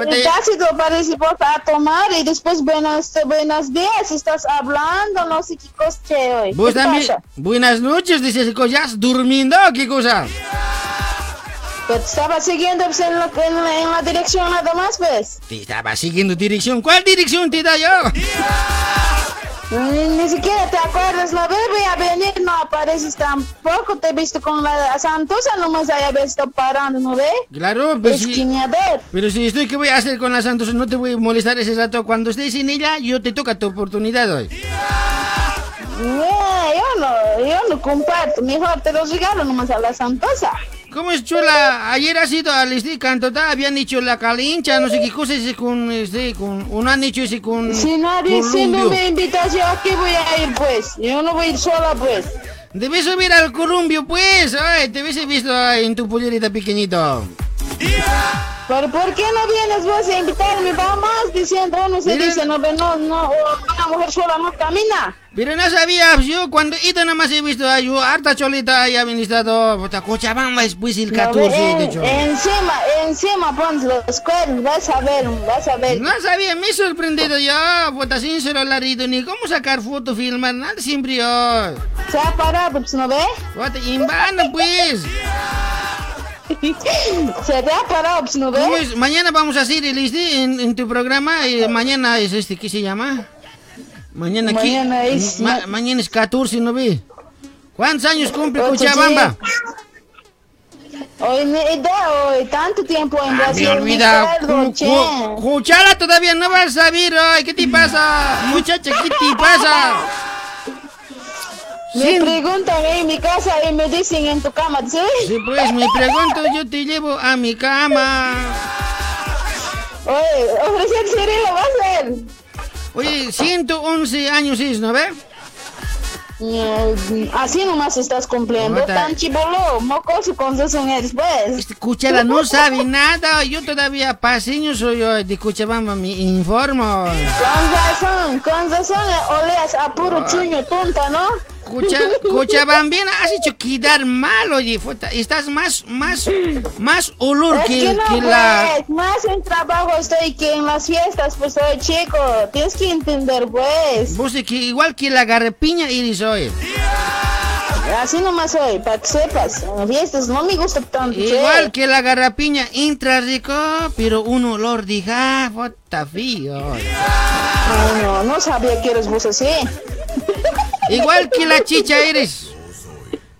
parece vos a tomar y después buenas, buenos días. Estás hablando, no sé qué cosa hoy. Vos ¿Qué también. pasa? Buenas noches, dices cosas. ¿Durmiendo? ¿Qué cosa? Te estaba siguiendo pues, en, la, en, en la dirección nada más, pues. Te estaba siguiendo dirección. ¿Cuál dirección te da yo? Ni, ni siquiera te acuerdas, la voy a venir, no apareces tampoco. Te he visto con la Santosa, nomás haya visto parando, ¿no ve? Claro, pues sí. Esquineador. Pero si estoy, ¿qué voy a hacer con la Santos? No te voy a molestar ese rato. Cuando estés en ella, yo te toca tu oportunidad hoy. No, yo no, yo no comparto. Mejor te los regalo nomás a la Santosa. ¿Cómo es chula? Ayer has ido al este cantota, habían dicho la calincha, no sé qué cosa ese con este, con, uno han dicho ese con. Si nadie, si no me invitas, yo aquí voy a ir, pues. Yo no voy a ir sola, pues. Debes subir al columbio, pues. Ay, te hubiese visto ay, en tu pollerita pequeñito. ¿Pero por qué no vienes vos a invitarme? Vamos diciendo, no se Mira. dice, no, no, no, una mujer sola no camina. Pero no sabía, yo cuando nada más he visto ay, yo harta cholita y habían estado, puta, Cochabamba después el No, 14 ve, de hecho. encima, encima pones los cuernos, vas a ver, vas a ver. No sabía, me he sorprendido yo, puta, sin celularito, ni cómo sacar foto, filmar, nada, siempre yo. Se ha parado, pues, ¿no ve? Puta, en vano, pues. Se te ha parado, pues, ¿no ve? ¿Cómo es? Mañana vamos a hacer el este en, en tu programa. eh, mañana es este, ¿qué se llama? Mañana. Mañana es- Ma- mañana es 14, ¿no ve? ¿Cuántos años cumple Cochabamba? Hoy me da hoy tanto tiempo en Ah, Brasil. me olvida. acuerdo, Cu- che. cu- Cuchala todavía no vas a saber. Ay, ¿Qué te pasa? Muchacha, ¿qué te pasa? Me preguntan en mi casa y me dicen en tu cama, ¿sí? Sí, pues me pregunto, yo te llevo a mi cama. Oye, ofrecer Cirilo va a ser. Oye, 111 años es, ¿no ve? Mm, Así nomás estás cumpliendo. Tan chibolo, mocoso con razón eres, pues. Este Cuchala no sabe nada. Yo todavía paseño soy yo de Cochabamba, me informo. Con razón, con razón oleas a puro chuño tonta, ¿no? Cucha, Cochabambina has hecho quedar mal, oye, estás más, más, más olor Es que, que no, que la... pues, más en trabajo estoy que en las fiestas, pues soy chico. Tienes que entender, pues. Vos que igual que la garrapiña eres hoy. Así nomás soy, para que sepas. En las fiestas no me gusta tanto, che. Igual que la garrapiña entra rico, pero un olor de ah, puta fío. No, no, no sabía que eres vos así. Igual que la chicha eres.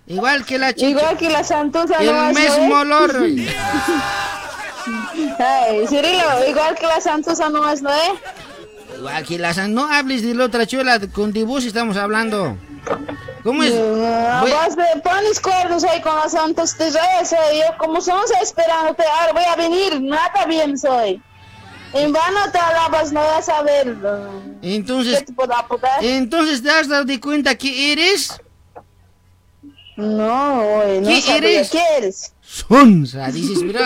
Igual que la chicha. Igual que la santuza El ¿no, mismo olor. Ay, Cirilo, igual que la santuza nomás, ¿no, eh? Igual que la san- No hables de la otra chuela, con vos estamos hablando. ¿Cómo es? Ah, Voy- Vos me pones cuernos ahí con santos de reyes, eh, yo como son esperándote, ahora voy a venir, nada bien soy. En vano te alabas, no vas a ver. Entonces, ¿Qué te puedo entonces te has dado de cuenta que eres No, oye, no ¿Qué sabía eres? ¿Qué eres? sonsa, dices, bro.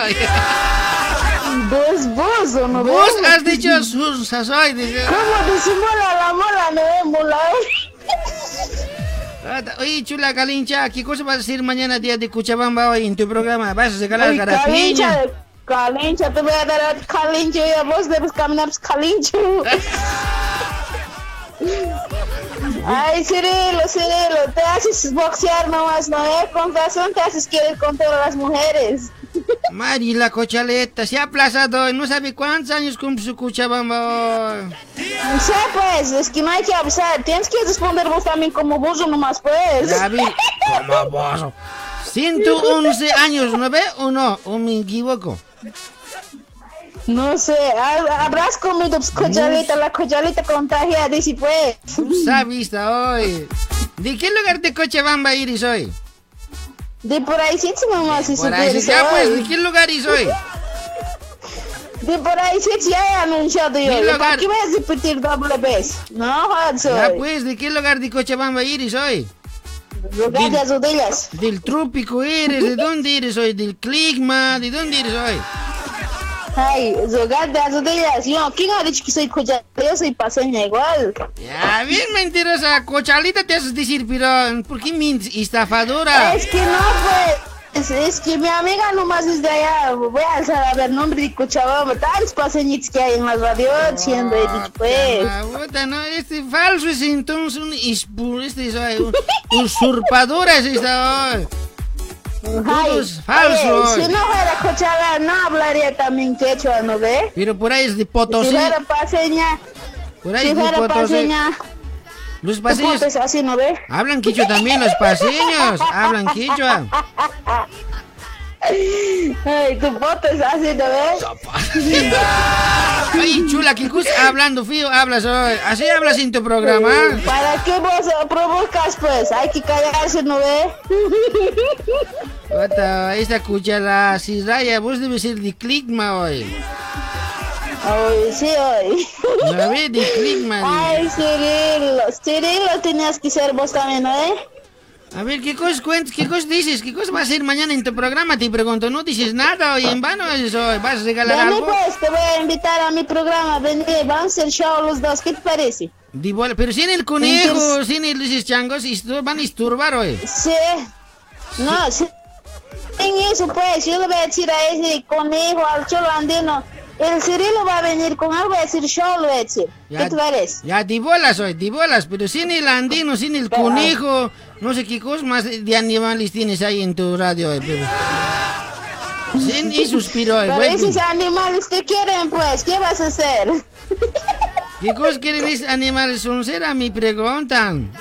¿Vos, vos o no Vos ves? has dicho sonsa, soy. dice. ¿Cómo disimula la mola, no es mola? Oye, chula calincha, ¿qué cosa vas a decir mañana día de Cochabamba hoy en tu programa? ¿Vas a regalar Uy, calincha, te voy a dar a calincho y a vos debes caminar calincho. Ay, Cirilo, Cirilo, te haces boxear nomás, ¿no? Eh? Con razón te haces querer con todas las mujeres. Mari, la cochaleta se ha aplazado, no sabe cuántos años cumple su Cochabamba hoy. No sé, pues, es que no hay que abusar. Tienes que responder vos también como burro nomás, pues. Ya vi, como vos. 111 años, ¿no ve o no? ¿O me equivoco? No sé, ha- habrás comido pues, cochalita, la cochalita contagia, dice pues. Sabiste hoy. ¿De qué lugar de Cochabamba iris hoy? De por ahí sí, mamá, si Por ahí sí, ya, pues, hoy. ¿de qué lugar iris hoy? De por ahí sí, ya he anunciado yo. ¿Qué ¿Para lugar? qué vas a repetir doble vez? No, jodas Ya pues, ¿de qué lugar de Cochabamba iris hoy? De Azudillas. Del trópico eres, ¿de dónde eres hoy? Del clima, ¿de dónde eres hoy? Ay, lugar de Azudillas. Yo, ¿quién ha dicho que soy cochalita? Yo soy paseña igual. Ya, bien mentirosa, cochalita te haces decir, pero ¿por qué mientes, estafadora? Es que no, pues. Es, es que mi amiga nomás es de allá. Voy a alzar a ver nombre de Cochabamba. Tantos paseñitos que hay en la radio, siendo he dicho, pues. Puta, no, este falso es entonces un este es un usurpadora es esta hoy. Todos falsos. oye, si no fuera Cochabamba, no hablaría también quechua, ¿no ve? Pero por ahí es de Si Potosí. fuera paseña, Por ahí si es de fuera Potosí. paseña, Los paseños puta es así, ¿no ve? hablan quichua también, los paseños hablan quichua. Ay, tu puta es así, ¿no ve? Ay, chula, ¿qué cosa hablando fío hablas hoy? ¿Así hablas en tu programa? ¿Para qué vos provocas, pues? Hay que callarse, ¿no ve? Puta, esta cuchara, si raya, vos debes ser de Clickma hoy. Ay, sí, hoy. ¿No ve? De Clickma. Ay, Cirilo, Cirilo tenías que ser vos también, ¿no ve? A ver, ¿qué cosas cuentas? ¿Qué cosas dices? ¿Qué cosas vas a hacer mañana en tu programa? Te pregunto, no dices nada hoy en vano es hoy. ¿Vas a regalar Vení, algo? pues, te voy a invitar a mi programa. Vení, vamos a hacer show los dos. ¿Qué te parece? Di bola, Pero sin el conejo, sin el dices changos, van a esturbar hoy. Sí. No, sí. En eso, pues, yo le voy a decir a ese conejo, al cholo andino. El Cirilo va a venir con algo, a decir show, le voy a decir. ¿Qué te parece? Ya, di bolas hoy, di bolas, pero sin el andino, sin el conejo, no sé qué cosas más de animales tienes ahí en tu radio hoy, pero... Sin y suspiro hoy, Pero esos animales te quieren, pues, ¿qué vas a hacer? ¿Qué cosas quieren esos animales son ser a mi preguntan?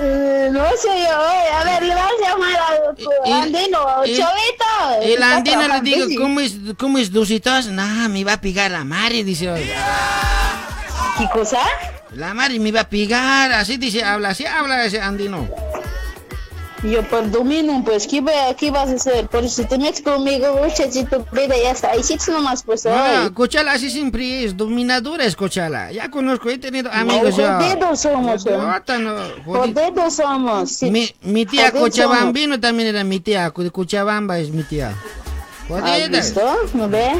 Eh, no sé yo, oye, a ver, le vamos a llamar a tu andino, cholito. El andino le digo. ¿cómo es, cómo es dositos? Nah, me va a pigar la madre, dice hoy. ¿Qué cosa? La madre me va a pigar, así dice, habla, así habla ese andino. Yo por dominio, pues, ¿qué, ¿qué vas a hacer? Por si te metes conmigo, muchachito, vida, ya está. Ahí sí nomás, pues, hoy. Cochala así siempre es, dominadora es Cochala. Ya conozco, he tenido amigos No, ya. jodidos somos, ¿eh? No, Jodidos somos. sí. Mi, mi tía Cochabambino también era mi tía, Cochabamba es mi tía. ¿Has visto? ¿No ve?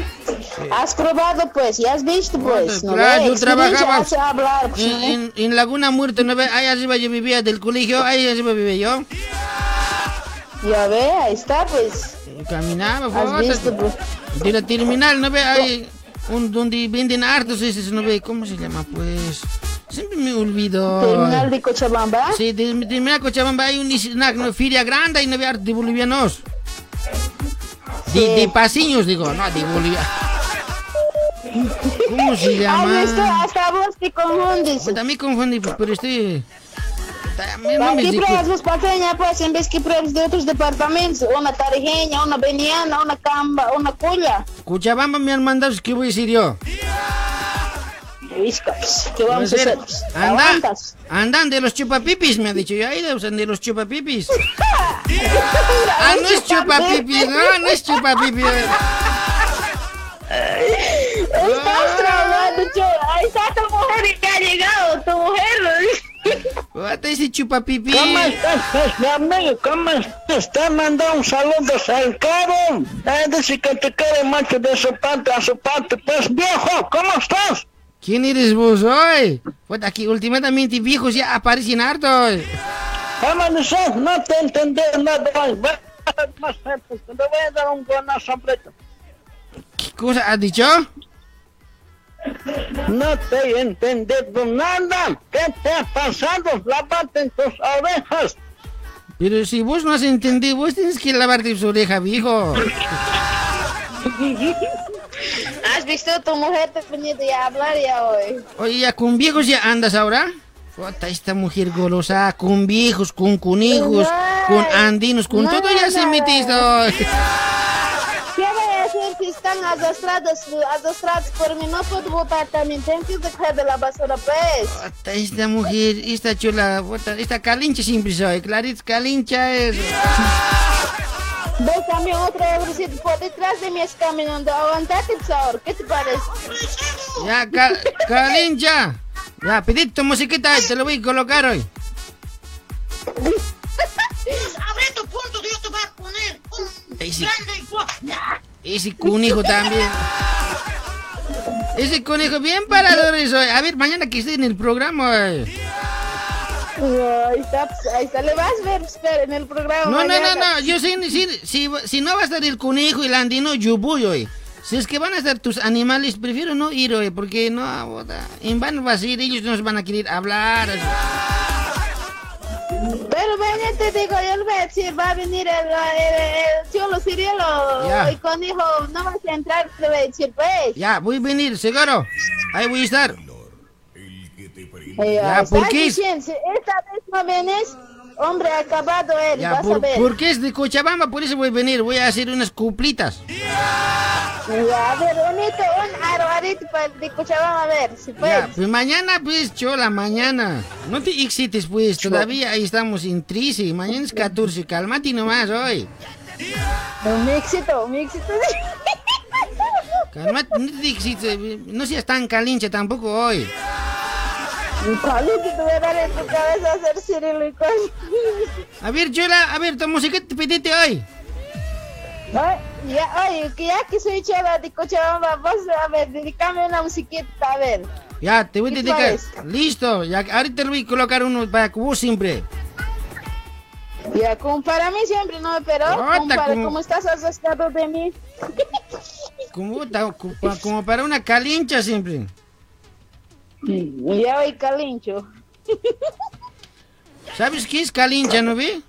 Has probado, pues, ya has visto, pues, ¿no Claro, ve? yo trabajaba hablar, pues, en, ¿no en- en Laguna Muerta, ¿no ve? Ahí arriba yo vivía del colegio, ahí arriba vivía yo. Ya ve, ahí está, pues. Caminaba, Has jota. visto, pues. De la terminal, ¿no ve? Ahí, un, donde venden hartos esos, ¿no ve? ¿Cómo se llama, pues? Siempre me olvido. Terminal de Cochabamba. Sí, de de terminal Cochabamba hay un snack, grande y no ve hartos de bolivianos. De, de pasiños, digo, no, de Bolivia. ¿Cómo se llama? visto, hasta vos te confundes. También confundí, pues, pero estoy... También no ¿Para pues, en vez que pruebas de otros departamentos? Una tarijeña, una beniana, una camba, una cuya. Cochabamba me han mandado, ¿qué voy a decir yo? Pues, ¿Qué vamos a Pues, hacer? pues? Anda, andan de los chupapipis, me ha dicho yo, ahí usan de los chupapipis. ah, no es chupapipis, no, no es chupapipis. Estás trabajando, cho. Ahí está tu mujer que ha llegado, tu mujer. What ese chupapipi? ¿Cómo estás, pues, mi amigo? ¿Cómo estás? Te mando un saludo al caro. Eh, dice que te quiere mucho de su parte a su parte. Pues, viejo, ¿cómo estás? ¿Quién eres vos hoy? Pues aquí últimamente viejos ya aparecen hartos. ¿Cómo dices? No te entendí nada más cerca, Te voy a dar un buenazo, hombre. ¿Qué cosa has dicho? No te he entendido nada. ¿Qué te ha pasado? Lávate en tus orejas. Pero si vos no has entendido, vos tienes que lavarte su oreja, viejo. ¿Has visto tu mujer te ha venido ya a hablar ya hoy? Oye, ¿ya con viejos ya andas ahora? Puta, esta mujer golosa, con viejos, con conejos, con andinos, con todo ya se metiste hoy. ¿Qué voy a hacer si es están arrastrados, arrastrados por mí. No puedo votar también. Tengo que dejar de la basura, pues. Esta- Esta mujer, esta chula, puta, esta calincha siempre soy. Clarice Calincha es. Ve también otro ebrecito por detrás de mí es caminando. Aguantate, favor. ¿Qué te parece? Ya, Ca- Calincha. Ya, pedí tu musiquita te lo voy a colocar hoy. Abre tu punto que yo te voy a poner un Ese- grande. Ese conejo también. Ese conejo bien parador eso. A ver, mañana que esté en el programa. eh. Ahí está, ahí está. Le vas a ver, en el programa. No, no, no, no. Yo sé, si, si, si no va a estar el conejo y el andino, yo voy hoy. Si es que van a estar tus animales, prefiero no ir hoy, porque no, en vano vas a ir, ellos nos van a querer hablar. Pero mañana te digo, yo a decir, va a venir el, el, el chulo Cirilo, Ya. el conejo, no vas a entrar, decir, pues. Ya, voy a venir, seguro. Ahí voy a estar. Eh, Ya, ¿por qué si esta vez no vienes, hombre acabado él, Ya, vas a por, ver. porque es de Cochabamba, por eso voy a venir. Voy a hacer unas cuplitas. Ya, a ver, bonito, un arbarito de Cochabamba, a ver, si puedes. Ya, pues mañana, pues, chola, mañana. No te excites, pues, todavía ahí estamos en 13. Mañana es 14, cálmate nomás hoy. Un mixito, un mixito. Cálmate, no te excites, no seas tan calincha tampoco hoy. Cálmate, te voy a dar en tu cabeza a hacer Cirilo y conejo. A ver, chola, a ver, tu música te pediste hoy. Ay, Ya, oye, que ya que soy chela de Cochabamba, vos, a ver, dedicame una musiquita, a ver. Ya, te voy a ¿Qué dedicar. Listo, ya, ahorita le voy a colocar uno para que vos siempre. Ya, como para mí siempre, ¿no? Pero, Ota, como, para, como- como estás asustado de mí. Como, como para una calincha siempre. Ya voy calincho. ¿Sabes qué es calincha, no ve?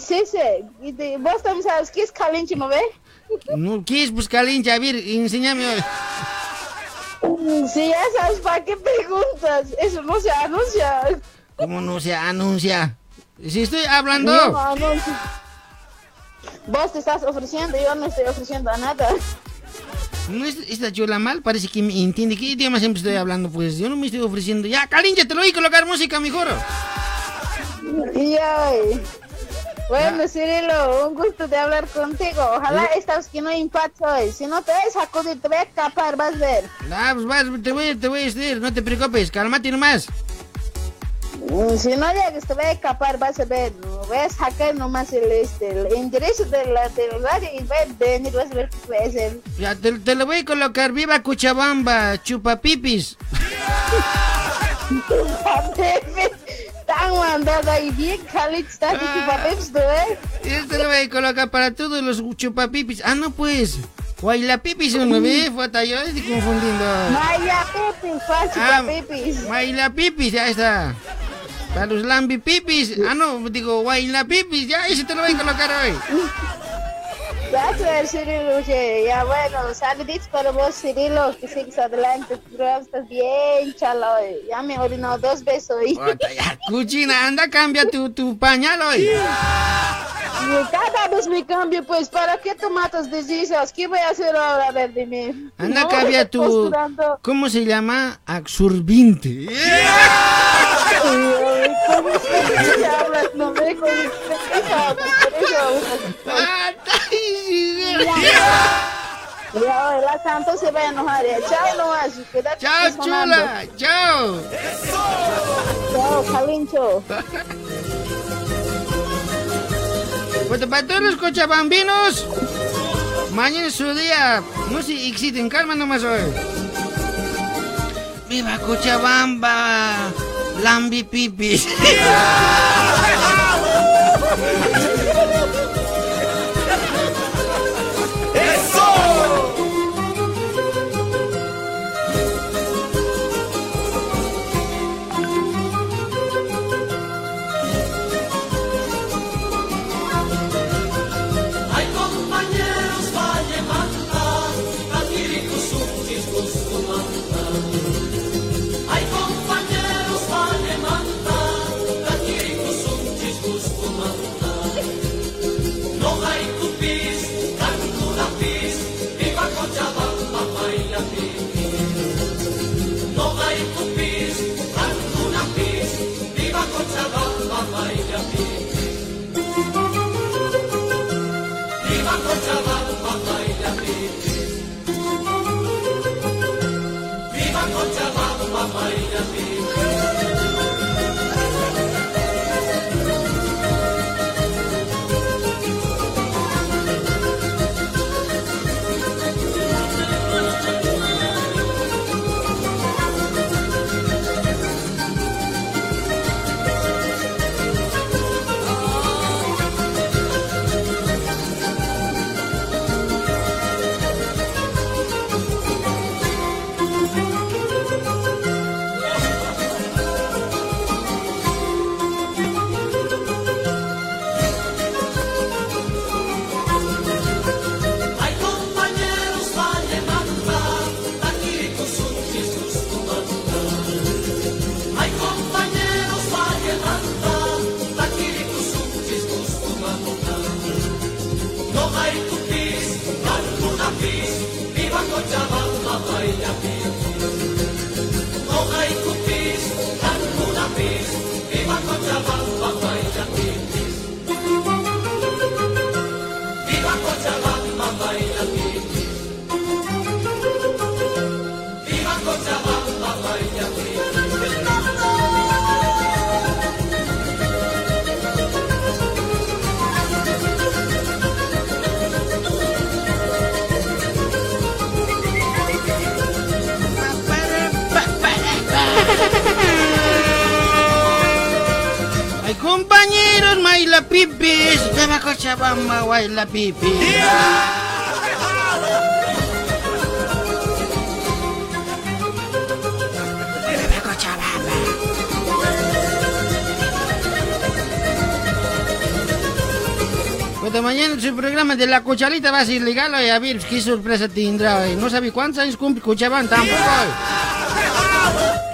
Sí, sí. Y Vos también sabes qué es calincho, ¿no ve? No, ¿Qué es pues calincha? A ver, enséñame hoy. Mm, Si ya sabes, ¿para qué preguntas? Eso no se anuncia. ¿Cómo no se anuncia? Si estoy hablando. No. Vos te estás ofreciendo, yo no estoy ofreciendo a nada. No es esta chola mal, parece que me entiende. ¿Qué idioma siempre estoy hablando? Pues yo no me estoy ofreciendo. Ya, te lo voy a colocar música mejor. Y ay. Bueno, Cirilo, un gusto de hablar contigo. Ojalá estás que no empate hoy. Si no te vas a sacudir, te voy a escapar, vas a ver. Ah, pues vas, te voy, te voy a decir, no te preocupes, cálmate nomás. Mm, Si no llegas, te voy a escapar, vas a ver. Voy a sacar nomás el, este, el enderezo de la, del radio y voy a venir, vas a ver qué hacer. Ya, te, te lo voy a colocar. Viva Cochabamba, chupapipis. Tan mandado ahí bien, Khalid, está tu chupapips, ¿no ves? Este lo voy a colocar para todos los chupapipis. Ah, no, pues. Guaylapipis, ¿no ve? Fata, yo estoy confundiendo. Maya pipis, fa Ah, chupapipis. Guaylapipis, ya está. Para los lambipipis. Ah, no, digo guaylapipis. Ya, ese te lo voy a colocar hoy. Decir, oye, ya bueno, saluditos para vos, Cirilo, que sigues adelante, estás bien, chala, hoy. Ya me orinado dos veces hoy. Cuchina, anda, cambia tu, tu pañal hoy. Cada vez me cambio, pues, ¿para qué tú matas decisas? ¿Qué voy a hacer ahora, a ver, dime? Anda, No, cambia tu. ¿Cómo se llama? Absorbinte. Ay, No me Ya, la Santo se va a enojar. Chao. Quédate Chao, chula. Chao. Chao, Calincho. Pues para todos los cochabambinos, mañana es su día. No se existen, calma nomás hoy. ¡Viva Cochabamba! Lambi pipis. Viva Cochabamba, baila baila pipis. Baila pipis. Viva Cochabamba. Pues de mañana su programa de la cucharita va a ser legal hoy, a ver qué sorpresa tendrá hoy. No sabe cuántos años cumple Cochabamba tampoco hoy.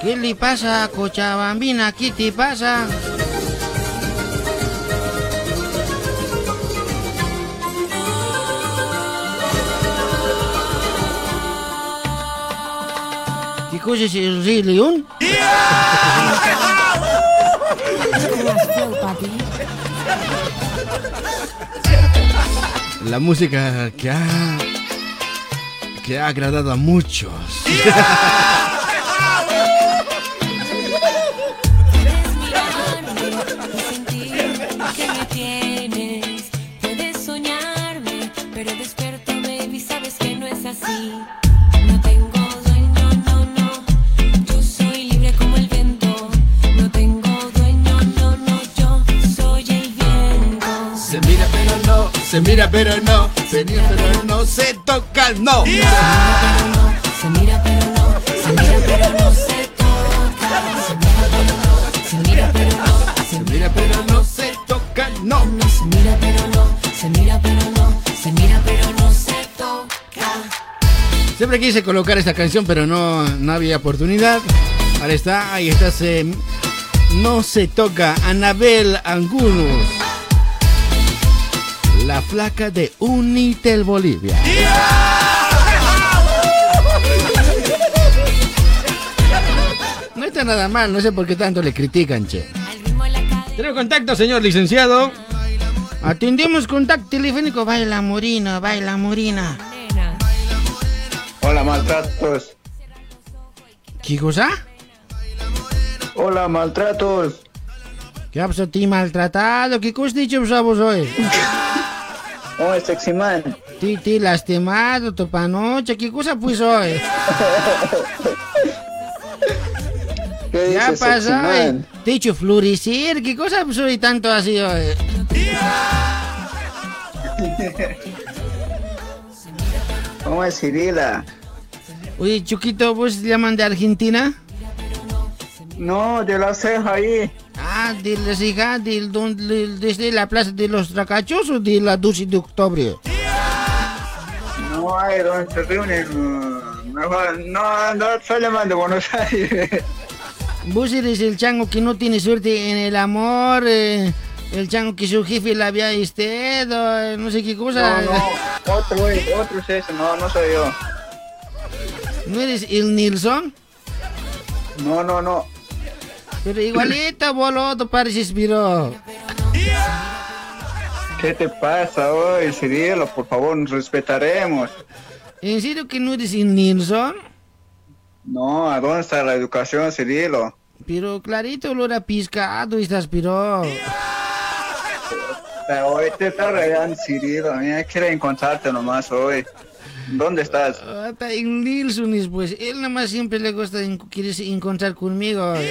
¿Qué le pasa a Cochabambina? ¿Qué te pasa? ¿Qué cosa es el Rey León? La música que ha que ha agradado a muchos. Quise colocar esta canción, pero no, no había oportunidad. Ahora está, ahí está, se, no se toca. Anabel Angunos. La flaca de Unitel Bolivia. No está nada mal, no sé por qué tanto le critican, che. Tenemos contacto, señor licenciado. Atendemos contacto telefónico. Baila Morina, baila Morina. Hola, maltratos. ¿Qué cosa? Hola, maltratos. ¿Qué ha pasado a ti maltratado? ¿Qué cosa has dicho vos hoy? Oh, sexy man. Ti, ti lastimado, tu panocha. ¿Qué cosa pues hoy? ¿Qué man? Te he hecho florecer. ¿Qué cosa soy tanto así hoy? ¿Cómo es Cirila? Oye, Chuquito, ¿vos llaman de Argentina? No, de la ceja ahí. Ah, de la ceja, del, don- del- desde la plaza de los Tracachos o de la 12 de octubre. No hay donde se reúnen. uh, Mejor, no, no estoy llamando de Buenos Aires. Vos eres el chango que no tiene suerte en el amor, eh, el chango que su jefe la había estedo, eh, no sé qué cosa. No, no, otro, otro es ese, no, no soy yo. ¿No eres el Nilsson? No, no, no. Pero igualito, boludo, pareces, pero... ¿Qué te pasa hoy, Cirilo? Por favor, nos respetaremos. ¿En serio que no eres el Nilsson? No, ¿a dónde está la educación, Cirilo? Pero clarito olor a piscado estás, pero... Hoy te está rayando, Cirilo. Mira, quiero encontrarte nomás hoy. ¿Dónde estás? Ah, Está en Nilsson, pues. Él nada más siempre le gusta en- quiere encontrar conmigo.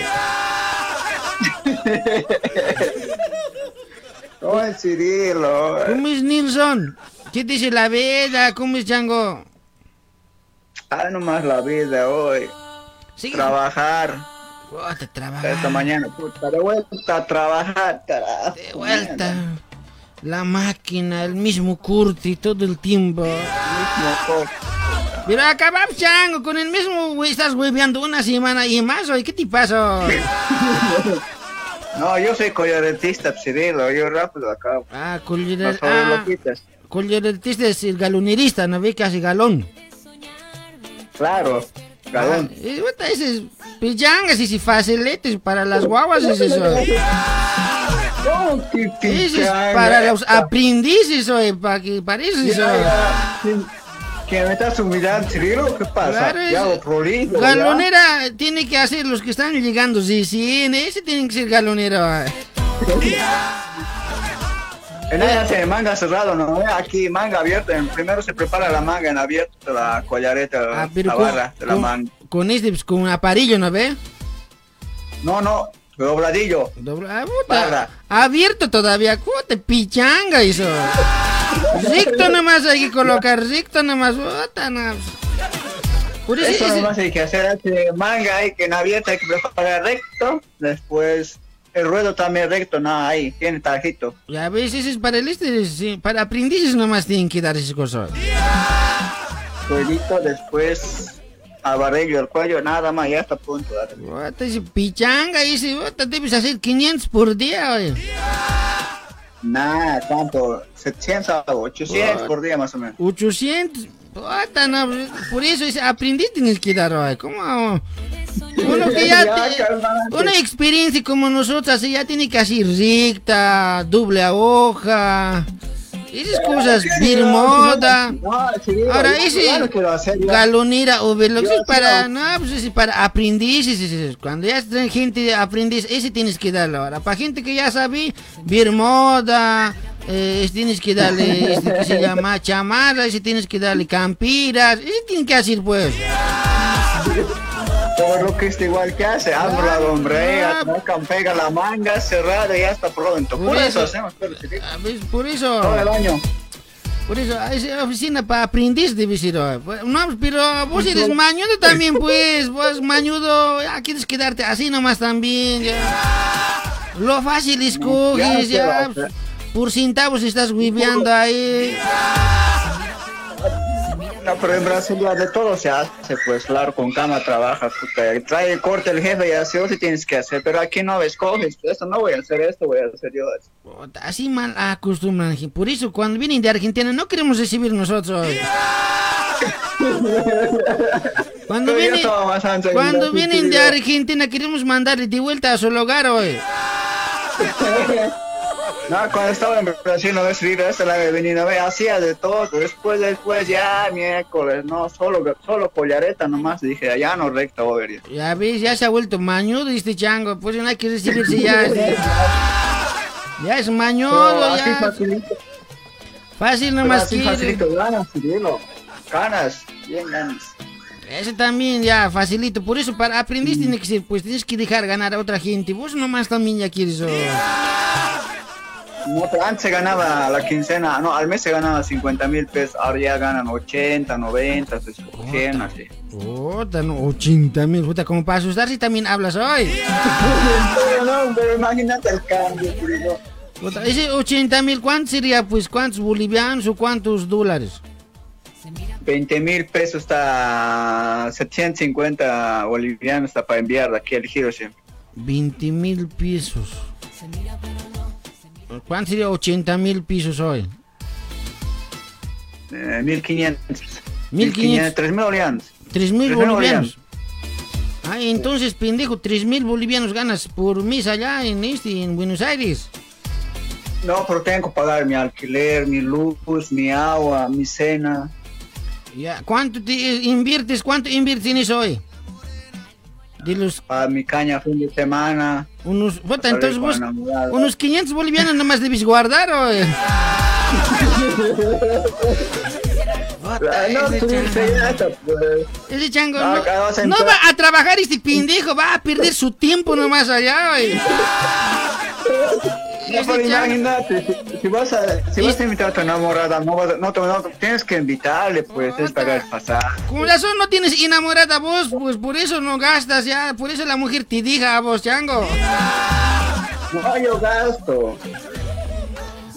Hoy, Cirilo. ¿Cómo es Nilsson? ¿Qué dice la vida? ¿Cómo es Chango? Ah, nomás la vida hoy. Trabajar. Puta, trabajar. Esta mañana, puta, de vuelta a trabajar, carajo. De vuelta. La máquina, el mismo Curti todo el tiempo. Pero acabamos, Chango, con el mismo güey. Estás hueveando una semana y más, hoy. ¿Qué te pasa? No, yo soy collaretista, Cirilo. Yo rápido acabo. Ah, soy Ah, es el galonerista, ¿no ve que hace galón? Claro, galón. Ah, y puta, ese es pichangas y si facilites para las guaguas es eso. Qué Ese es pichanga. para los aprendices, oye, para que parece eso. Ya, ya. ¿Que me estás humillando, Cirilo? ¿Qué pasa? Claro, ya prolijo, ya. Galonera tiene que hacer los que están llegando, sí, sí, en ese tienen que ser galonera. En hace manga cerrado, ¿no? Aquí manga abierta. Primero se prepara la manga en abierto, la collareta, Ah, pero la barra de la con- manga. con este, con un aparillo, ¿no ve? No, no, dobladillo. Dobla- ah, Barra. abierto todavía, cuate, pichanga eso. Recto nomás hay que colocar, recto nomás, puta, no. Por eso, Eso nomás hay que hacer hace manga, hay que en abierta hay que preparar recto. Después el ruedo también recto, nada, ahí, tiene tajito. Ya ves, ese es para el este, para aprendices nomás tienen que dar esas cosas. Ruedito, después abarrello el cuello, nada más, ya está a punto. Puta, ese pichanga, ese, puta, debes hacer 500 por día, oye. Nada, tanto, 700 o 800 por día más o menos. 800. Por eso ese aprendiz tienes que dar, oye. ¿Cómo? Uno que ya, te- una experiencia como nosotros, así ya tiene que hacer recta, doble hoja, esas cosas, bir moda. Ahora ese galonera o velox es para, no, pues es para aprendices, es- cuando ya gente de aprendiz, ese tienes que darle ahora. Para gente que ya sabe, bir moda, eh, tienes que darle, este que se llama chamarra, ese tienes que darle campiras, ese tienen que hacer pues. Todo lo que está igual que hace, abro la tocan, pega la manga, cerrada y ya está pronto. Por, Por eso, eso. hacemos pero Ah. Por eso. todo el año. Por eso, esa oficina para aprendiz debe ser. oh. Pues, No, pero vos eres mañudo también, pues. Vos mañudo, ya quieres quedarte así nomás también. ya. Lo fácil escoges, Ya, ya. Por centavos estás viviendo ahí. No, pero en Brasil ya de todo se hace, pues claro, con cama trabajas, trae el corte el jefe y así o si tienes que hacer, pero aquí no escoges, esto no voy a hacer esto, voy a hacer yo. Así mal acostumbran. Por eso, cuando vienen de Argentina, no queremos recibir nosotros. Cuando, en cuando vienen de. Argentina, queremos mandarle de vuelta a su hogar hoy. No, cuando estaba en Brasil no es rir, esta la que venía, ve, hacía de todo, después, después, ya miércoles, no, solo, solo collareta nomás, dije, ya no recta, voy a ver. ya. Ya ves, ya se ha vuelto mañudo este chango. Pues no hay que recibirse ya. Ya es así ya. facilito, Fácil pero nomás así facilito, ganas, Cirilo, ganas, bien ganas. Ese también ya, facilito. Por eso, para aprendiz tiene que ser, pues tienes que dejar ganar a otra gente. Vos nomás también ya quieres. oh. Antes se ganaba la quincena, no, al mes se ganaba 50 mil pesos, ahora ya ganan 80, 90, 100, así. Puta, no, 80 mil, puta, como para asustarse también hablas hoy. No, pero imagínate el cambio, ese 80 mil, ¿cuánto sería? Pues, ¿cuántos bolivianos o cuántos dólares? 20 mil pesos está 750 bolivianos está para enviar de aquí al giro siempre. 20 mil pesos. ¿Cuánto sería 80 mil pesos hoy? Eh, 1500. 1500. 3 mil bolivianos. Tres mil Tres mil bolivianos. Ah, entonces, pendejo, tres mil bolivianos ganas por mes allá en este, en Buenos Aires. No, pero tengo que pagar mi alquiler, mi luz, mi agua, mi cena. Ya, ¿cuánto te inviertes? ¿Cuánto inviertes en eso hoy? De los... Para mi caña fin de semana. Unos, puta, entonces vos, enamorada. unos 500 bolivianos nomás debes guardar, o... Ah, No, ya está, pues. Ese chango No, no, no va a trabajar este pendejo, va a perder su tiempo nomás allá. No, pero imagínate, si, si vas a, si vas a invitar a tu enamorada, no, vas a- no, no, tienes que invitarle, pues, es pagar el pasaje. Con razón no tienes enamorada vos, pues por eso no gastas ya, por eso la mujer te diga a vos, chango. No, yo gasto.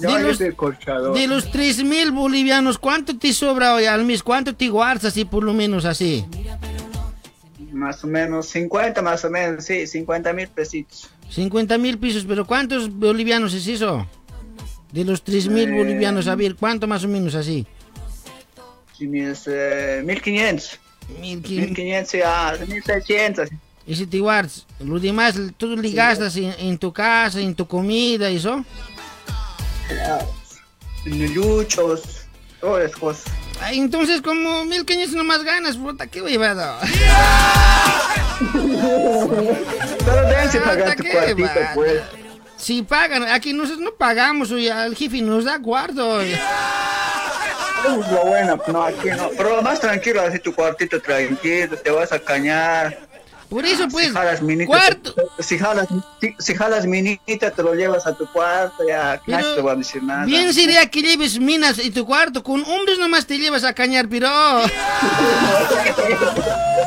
Yo, De los-. De los 3 mil bolivianos, ¿cuánto te sobra hoy al mes? ¿Cuánto te guardas así por lo menos así? Más o menos, 50 más o menos, sí, 50 mil pesitos. 50 mil pisos, pero ¿cuántos bolivianos es eso? De los 3 mil Eh. bolivianos, a ver, ¿cuánto más o menos así? Sí, mis, eh, 1500. 1500 a 1600. Y si te guardas, lo demás tú le gastas en, en tu casa, en tu comida y eso. Luchos, todas las cosas. Ay, entonces como 1500 nomás ganas, puta, qué huevada. Pero deben Ah, pagar tu cuartito, pues. Si pagan, aquí nosotros no pagamos, oye, al jefe nos da es lo bueno, no, aquí no. Pero más tranquilo, así tu cuartito tranquilo, te vas a cañar. Por eso, pues, si jalas minita, cuarto. Si jalas, si, si jalas minita, te lo llevas a tu cuarto, ya nadie te va a decir nada. Bien sería que lleves minas en tu cuarto, con hombres nomás te llevas a cañar, pero...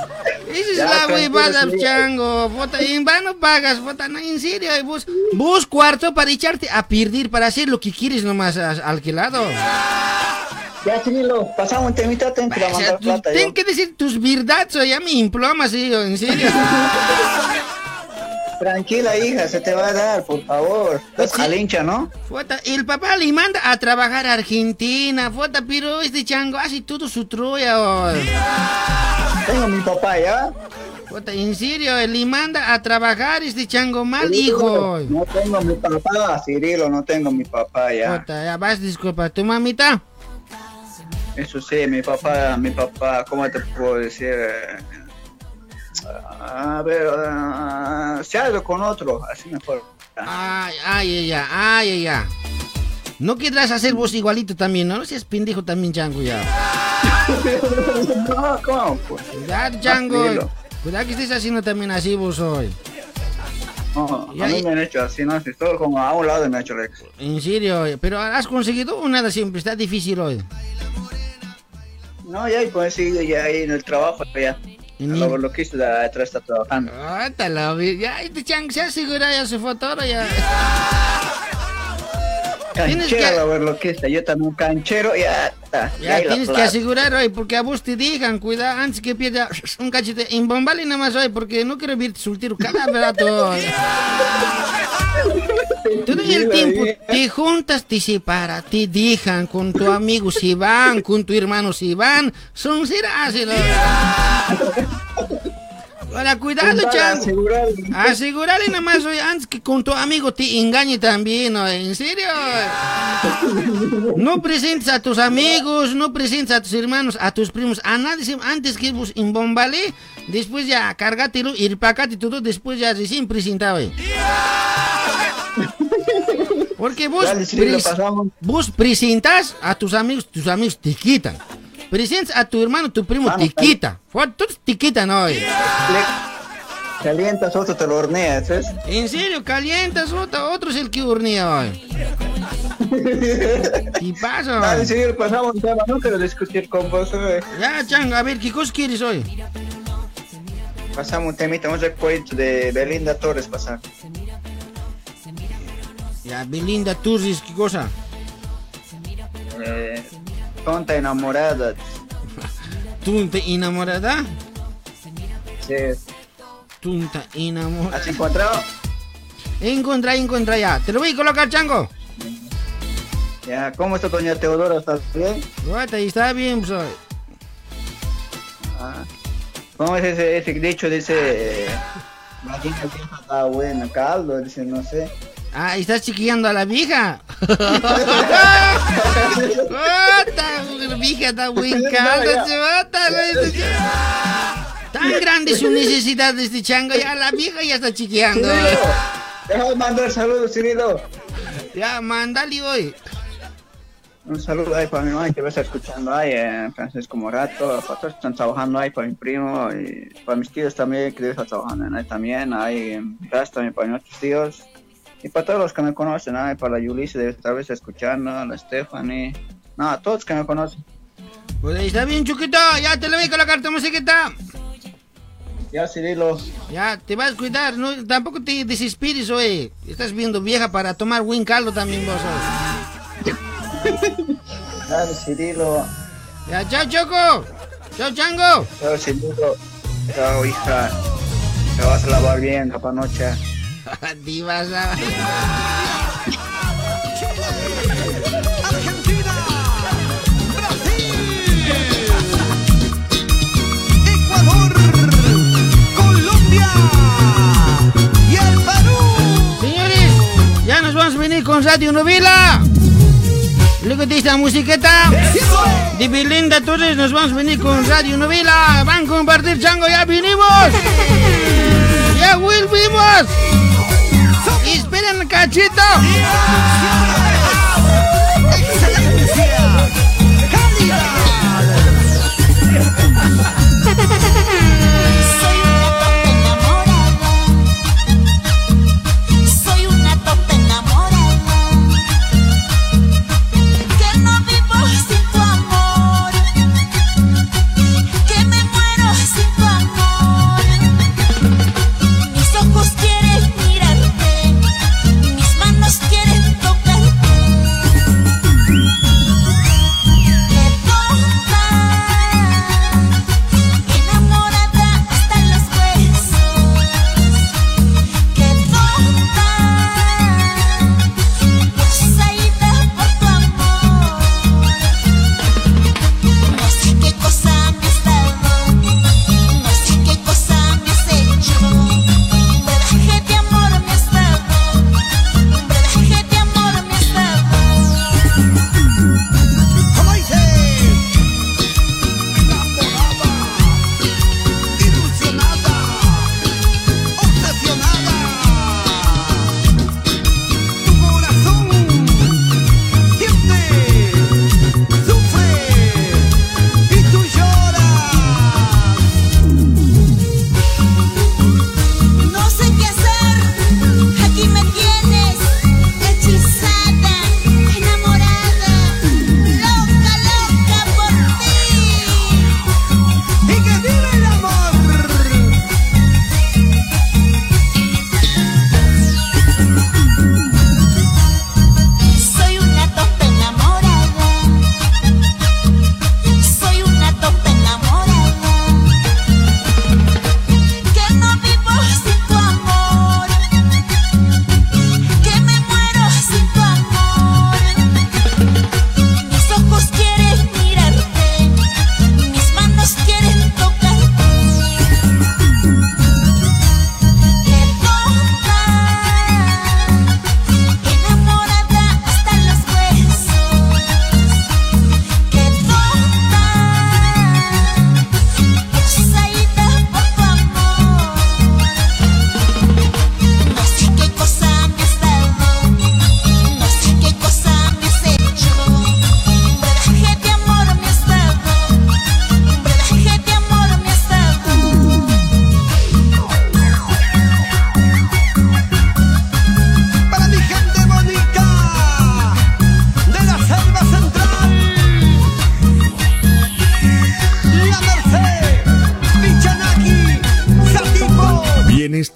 Esa es Ya, la huevada, chango. Bota, en vano pagas, bota, no, en serio. Vos, vos cuarto para echarte a perder, para hacer lo que quieres nomás a- alquilado. Ya, Cirilo, pasamos un temita, ten que mandar plata. ten yo. que decir tus verdades, ya me implomas, sí, en serio. Tranquila, hija, se te va a dar, por favor. Estás al hincha, ¿no? Fota, el papá le manda a trabajar a Argentina, fota, pero este chango hace todo su troya. oh. Tengo mi papá, ¿ya? Fota, en serio, le manda a trabajar este chango mal, hijo. No tengo mi papá, Cirilo, no tengo mi papá, ya. Fota, ya vas, disculpa, tu mamita. Eso sí, mi papá, mi papá, ¿cómo te puedo decir? A ver, ah, se ido con otro, así mejor. Ay, ay, ay, ay, ay, ay. No querrás hacer vos igualito también, ¿no? No seas pendejo también, chango, ya. no, ¿cómo? Pues? Ya, chango. Tranquilo. Cuidado que estés haciendo también así vos hoy. No, Ya, a mí me han hecho así, ¿no? Si estoy como a un lado me ha hecho la- En serio, pero ¿has conseguido o nada siempre? Está difícil hoy. No, ya, y pues sí, ya ahí en el trabajo, ya. Lo, lo que hice de atrás está trabajando. Ah, te la vi- Ya, este chango se asegura ya su foto ahora ya. Tienes Canchero, que- a ver lo que está. Yo también canchero, ya está. Ya ahí la tienes que plata. asegurar hoy, porque a vos te digan, cuidado, antes que pierda un cachete. En Bombali nada más hoy, porque no quiero verte soltero cada rato. Todo el tiempo te juntas, te separas, te dejan con tu amigo se van, con tu hermano se van, son serás. Ahora, cuidado, Para chango. asegurar. Asegurarle nada más hoy antes que con tu amigo te engañe también, ¿no? ¿En serio? No presentes a tus amigos, no presentes a tus hermanos, a tus primos, a nadie antes que vos en Bombale, después ya cargátelo, ir pacate todo, después ya recién presentado. eh. Porque vos, Dale, sí, lo pres- vos presentas a tus amigos, tus amigos te quitan. Presentas a tu hermano, tu primo te quita. Fue- te quitan hoy. Calientas otro, te lo horneas, ¿sabes? En serio, calientas otro, otro es el que hornea hoy. ¿Qué pasa? Dale, hoy? sí, pasamos un tema, no quiero discutir con vos, eh. Ya, chango, a ver, ¿qué cosa quieres hoy? Pasamos un temita, vamos a cuento de Belinda Torres pasar. Ya, Belinda Turris, ¿qué cosa? Eh, tonta enamorada. ¿Tunta enamorada? Sí. Tunta enamorada. ¿Has encontrado? Encontra, encontra ya. Te lo voy a colocar, chango. Ya, ¿cómo está doña Teodora? ¿Estás bien? Guata, está bien, pues hoy. Ah. ¿Cómo es ese, ese dicho? Dice, gallina vieja da buen caldo, dice, no sé. Ah, ¿y estás chiquillando a la vieja. La vieja está ya. se Tan grande su necesidad de este chango, ya la vieja ya está. Cirilo, déjame mandar saludos, Cirilo. Ya, mándale hoy. Un saludo ahí para mi mamá que va a estar escuchando ahí, eh, Francisco Morato, para todos que están trabajando ahí, para mi primo y para mis tíos también, que están trabajando ahí también, ahí en casa también para mis otros tíos. Y para todos los que me conocen, ahí, para la Yulisa debe estar escuchando, a la Stephanie, no, a todos que me conocen. Pues está bien, Chuquito, ya te lo voy a colocar tu musiquita. Ya, Cirilo. Ya, te vas a cuidar, no, tampoco te desesperes, oye. Estás viendo vieja para tomar buen caldo también vos. Dale, Cirilo. Ya, chao, Choco. Chao, Chango. Chao, Cirilo. Chao, hija. Te vas a lavar bien, capanocha. Divas. ah. Ecuador, Colombia y el Perú. Señores, ya nos vamos a venir con Radio Novela. Luego de esta musiqueta de Belinda Torres nos vamos a venir con Radio Novela. Van a compartir chango, ya vinimos. Ya volvimos. Esperen cachito.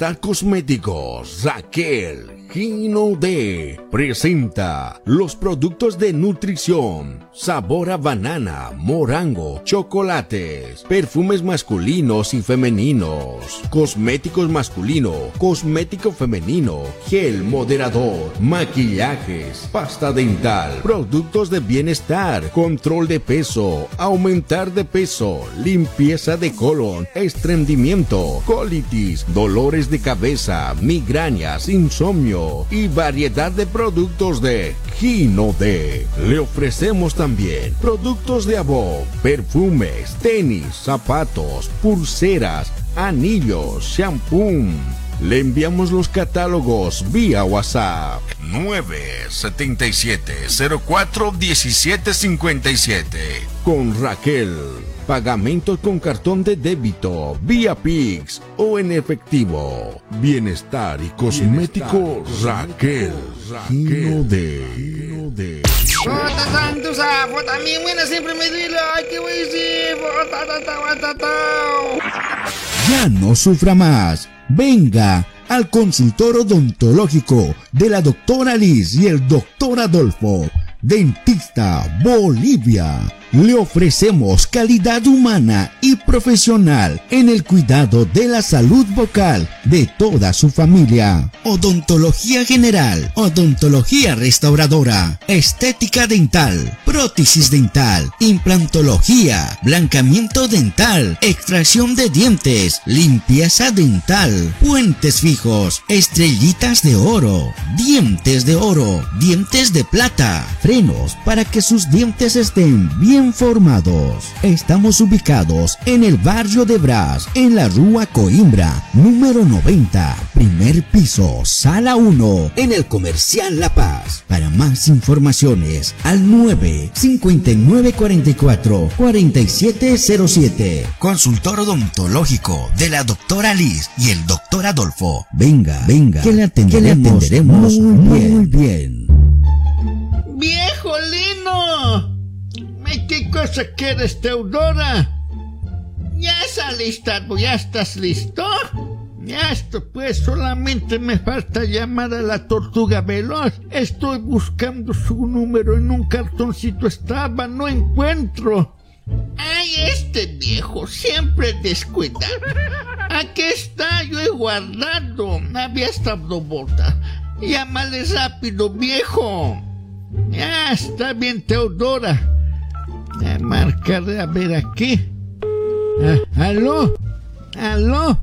Bienestar Cosméticos, Raquel, Gino D presenta los productos de nutrición, sabor a banana, morango, chocolates, perfumes masculinos y femeninos, cosméticos masculino, cosmético femenino, gel moderador, maquillajes, pasta dental, productos de bienestar, control de peso, aumentar de peso, limpieza de colon, estreñimiento, colitis, dolores de cabeza, migrañas, insomnio y variedad de productos de Gino D. Le ofrecemos también productos de Abo, perfumes, tenis, zapatos, pulseras, anillos, shampoo. Le enviamos los catálogos vía WhatsApp 977 04 1757 con Raquel. Pagamentos con cartón de débito, vía Pix o en efectivo. Bienestar y cosmético Raquel. Gino de. Bota santo sapo, también buena siempre me dile, ay, qué voy a decir, Ya no sufra más. Venga al consultor odontológico de la doctora Liz y el doctor Adolfo. Dentista Bolivia. Le ofrecemos calidad humana y profesional en el cuidado de la salud vocal de toda su familia. Odontología general, odontología restauradora, estética dental, prótesis dental, implantología, blancamiento dental, extracción de dientes, limpieza dental, puentes fijos, estrellitas de oro, dientes de oro, dientes de plata, frenos para que sus dientes estén bien formados. Estamos ubicados en el barrio de Bras, en la Rúa Coimbra, número 90, primer piso, sala 1, en el Comercial La Paz. Para más informaciones, al 9 5944 4707. Consultor odontológico de la doctora Liz y el doctor Adolfo. Venga, venga, que le atenderemos, muy, bien. Muy bien. ¡Viejo! Ay, ¿Qué cosa quieres, Teodora? ¿Ya saliste, ¿Ya estás listo? Ya esto, pues solamente me falta llamar a la tortuga veloz. Estoy buscando su número en un cartoncito estaba, no encuentro. Ay, este viejo siempre descuida. Aquí está, yo he guardado. Había estado bota. Llámale rápido, viejo. Ya está bien, Teodora. A marcar, a ver aquí. Ah, ¿Aló? ¿Aló?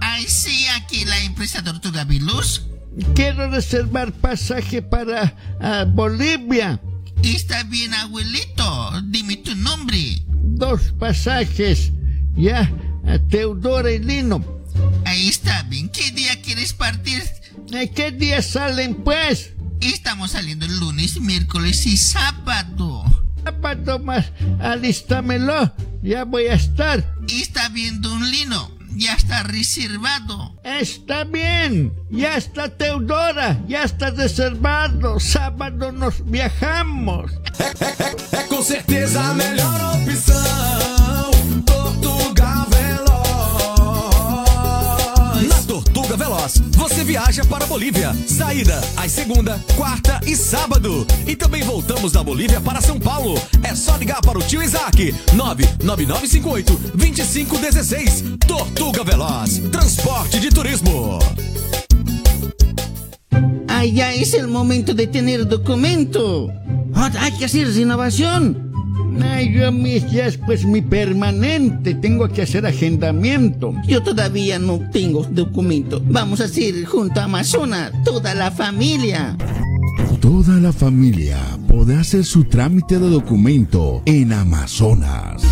Ay, sí, aquí la empresa Tortuga Viluz. Quiero reservar pasaje para ah, Bolivia. Está bien, abuelito. Dime tu nombre. Dos pasajes. Ya, a Teodora y Lino. Ahí está bien. ¿Qué día quieres partir? ¿Eh, ¿Qué día salen, pues? Estamos saliendo el lunes, miércoles y sábado. Sábado más, alístamelo. Ya voy a estar. Está bien, don Lino. Ya está reservado. Está bien. Ya está Teodora. Ya está reservado. Sábado nos viajamos. É com certeza a melhor opção. Você viaja para a Bolívia. Saída às segunda, quarta e sábado. E também voltamos da Bolívia para São Paulo. É só ligar para o tio Isaac. 99958 2516. Tortuga Veloz. Transporte de turismo. Ah, ya es el momento de tener documento. Hay que hacer renovación. Ay, yo mis ya es pues mi permanente. Tengo que hacer agendamiento. Yo todavía no tengo documento. Vamos a hacer junto a Amazona, toda la familia. Toda la familia podrá hacer su trámite de documento en Amazonas.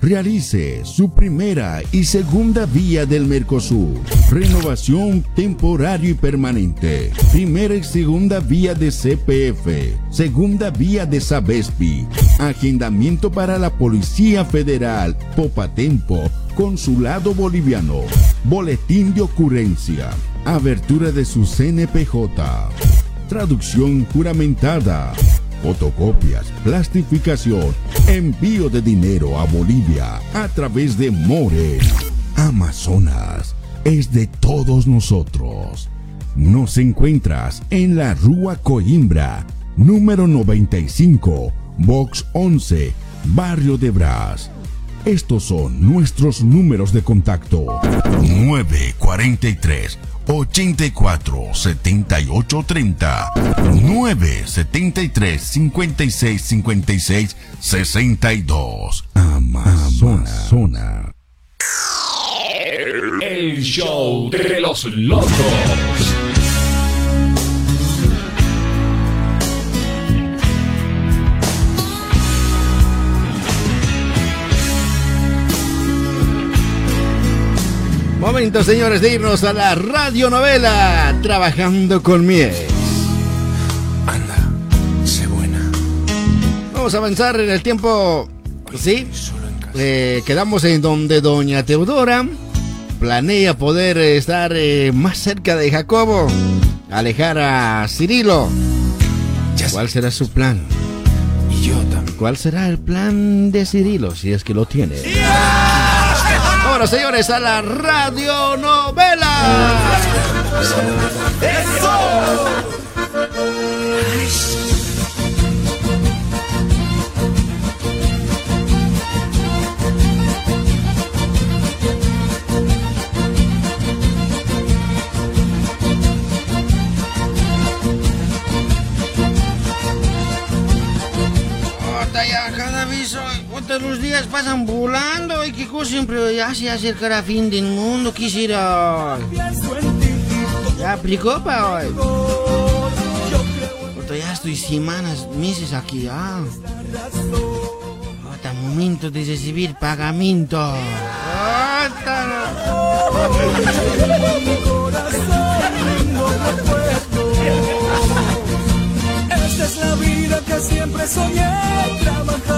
Realice su primera y segunda vía del Mercosur. Renovación temporario y permanente. Primera y segunda vía de CPF. Segunda vía de Sabespi. Agendamiento para la Policía Federal. Popatempo. Consulado Boliviano. Boletín de ocurrencia. Abertura de su CNPJ. Traducción juramentada. Fotocopias, plastificación, envío de dinero a Bolivia a través de More. Amazonas es de todos nosotros. Nos encuentras en la Rúa Coimbra, número 95, Box 11, Barrio de Brás. Estos son nuestros números de contacto. 943 84 78 30 973 56 56 62 Amazona. El show de los locos. Momento, señores, de irnos a la radionovela Trabajando con mi ex. Anda, sé buena. Vamos a avanzar en el tiempo. ¿Sí? Eh, quedamos en donde doña Teodora planea poder estar eh, más cerca de Jacobo, alejar a Cirilo. ¿Cuál será su plan? Y yo también. ¿Cuál será el plan de Cirilo si es que lo tiene? Señores, a la radionovela. Ota, ota, los días pasan volando y que cosa siempre ya se acercará fin del mundo quisiera. Ya aplicó para hoy. Ota, ya estoy semanas, meses aquí ya. Ota, momento de recibir pagamento. Esta es la vida que siempre soñé. Trabajaré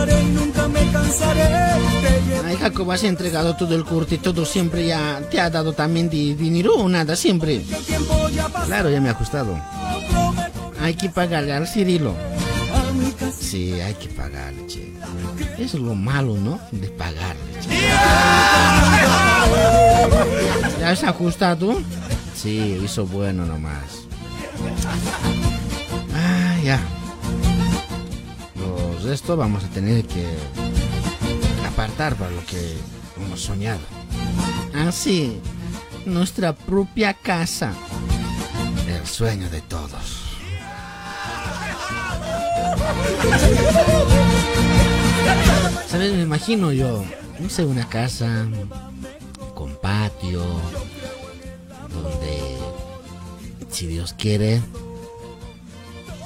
Ay, Jacobo, has entregado todo el curso y todo siempre ya te ha dado también di- dinero o nada, siempre. Claro, ya me ha ajustado. Hay que pagarle al Cirilo. Sí, hay que pagarle, che. Es lo malo, ¿no? De pagarle, che. ¿Ya has ajustado? Sí, hizo bueno nomás. Ah, ya. Los resto vamos a tener que apartar para lo que hemos soñado. Ah, sí. Nuestra propia casa. El sueño de todos. ¿Sabes? Me imagino yo, no sé, una casa con patio, donde, si Dios quiere,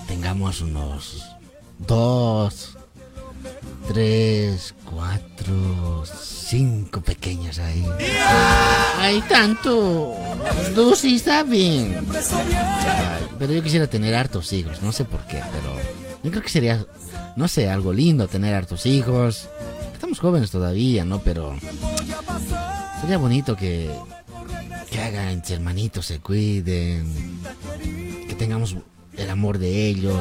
tengamos unos dos, tres, cuatro, cinco pequeños ahí. Hay tanto. Sí está bien. Pero yo quisiera tener hartos hijos, no sé por qué, pero yo creo que sería, no sé, algo lindo tener hartos hijos. Estamos jóvenes todavía, ¿no? Pero sería bonito que, que hagan entre hermanitos, se cuiden, que tengamos el amor de ellos,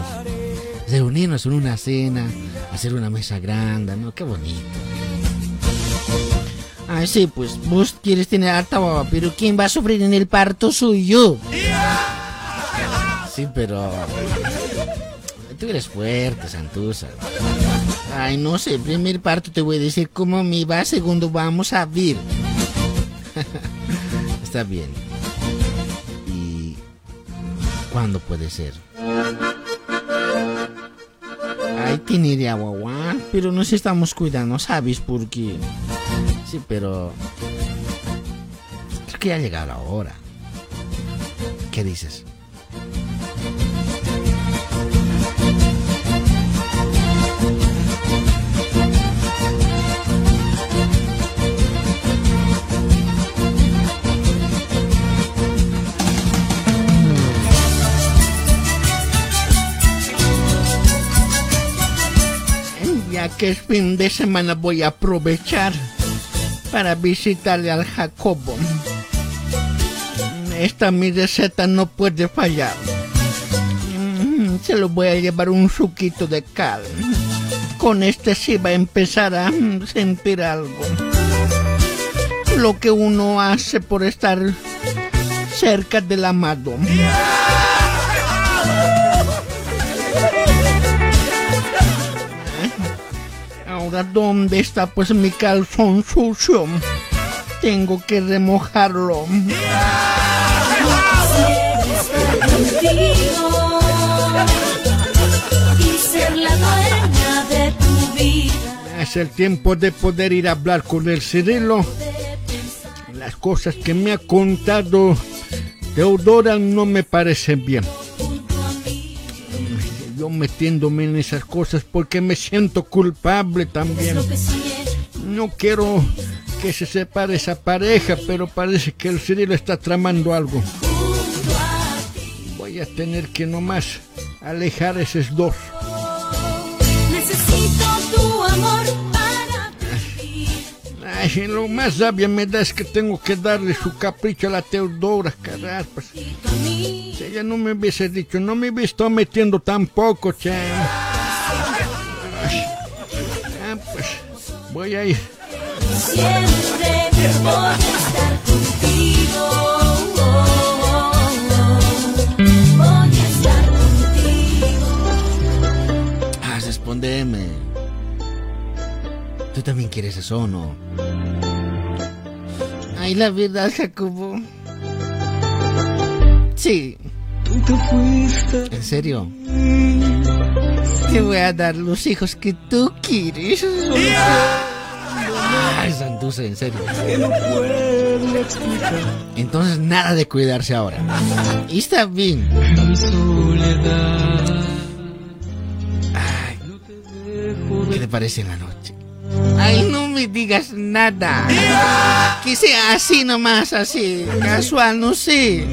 reunirnos en una cena, hacer una mesa grande, ¿no? Qué bonito. Ay, sí, pues vos quieres tener harta baba, pero ¿quién va a sufrir en el parto soy yo. Sí, pero... Tú eres fuerte, Santusa. Ay, no sé, primer parto te voy a decir cómo me va, segundo vamos a ver. Está bien. ¿Y cuándo puede ser? Ay, tiene agua, guau, pero nos estamos cuidando, ¿sabes por qué? Sí, pero... Creo que ya ha llegado la hora. ¿Qué dices? Que es fin de semana voy a aprovechar para visitarle al Jacobo. Esta mi receta no puede fallar. Mm, Se lo voy a llevar un suquito de cal. Con este sí va a empezar a sentir algo. Lo que uno hace por estar cerca del amado. Ahora, ¿dónde está pues mi calzón sucio? Tengo que remojarlo. Es el tiempo de poder ir a hablar con el Cirilo. Las cosas que me ha contado Teodora no me parecen bien. Yo metiéndome en esas cosas porque me siento culpable también. No quiero que se separe esa pareja, pero parece que el Cirilo está tramando algo. Voy a tener que nomás alejar esos dos. Lo más rabia me da es que tengo que darle su capricho a la Teodora, caraspas. Si ella no me hubiese dicho, no me hubiese estado metiendo tampoco, che. Ay. Ah, pues, voy a ir. siempre contigo. Estar contigo. Ah, respondeme. ¿Tú también quieres eso o no? Ay, la verdad, Jacobo. Sí. ¿En serio? Te voy a dar los hijos que tú quieres. Ay, Santuce, en serio. Entonces nada de cuidarse ahora. Y está bien. ¿Qué te parece en la noche? Ay, no me digas nada. Que sea así nomás, así. Casual, no sé.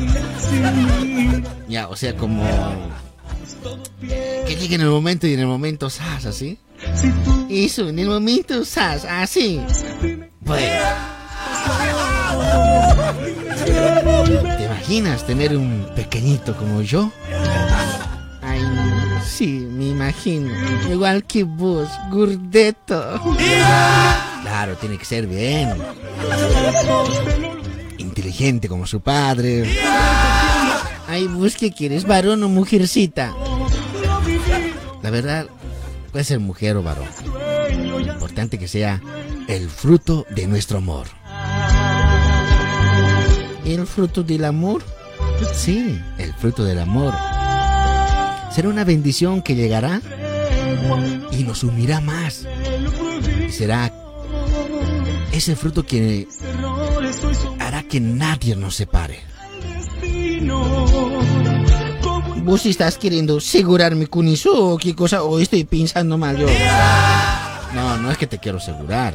Ya, o sea, como... Que llegue en el momento y en el momento, ¿sabes? Así. Eso, en el momento, sas, así. Bueno. ¿Te imaginas tener un pequeñito como yo? Ay, sí, me imagino. Igual que vos, gordeto. Claro, tiene que ser bien. Inteligente como su padre. Ay, vos qué quieres, varón o mujercita. La verdad, puede ser mujer o varón. Importante que sea el fruto de nuestro amor. ¿El fruto del amor? Sí, el fruto del amor. Será una bendición que llegará y nos unirá más. Y será ese fruto que hará que nadie nos separe. ¿Vos estás queriendo asegurarme con eso o qué cosa? ¿O estoy pensando mal yo? No, no es que te quiero asegurar.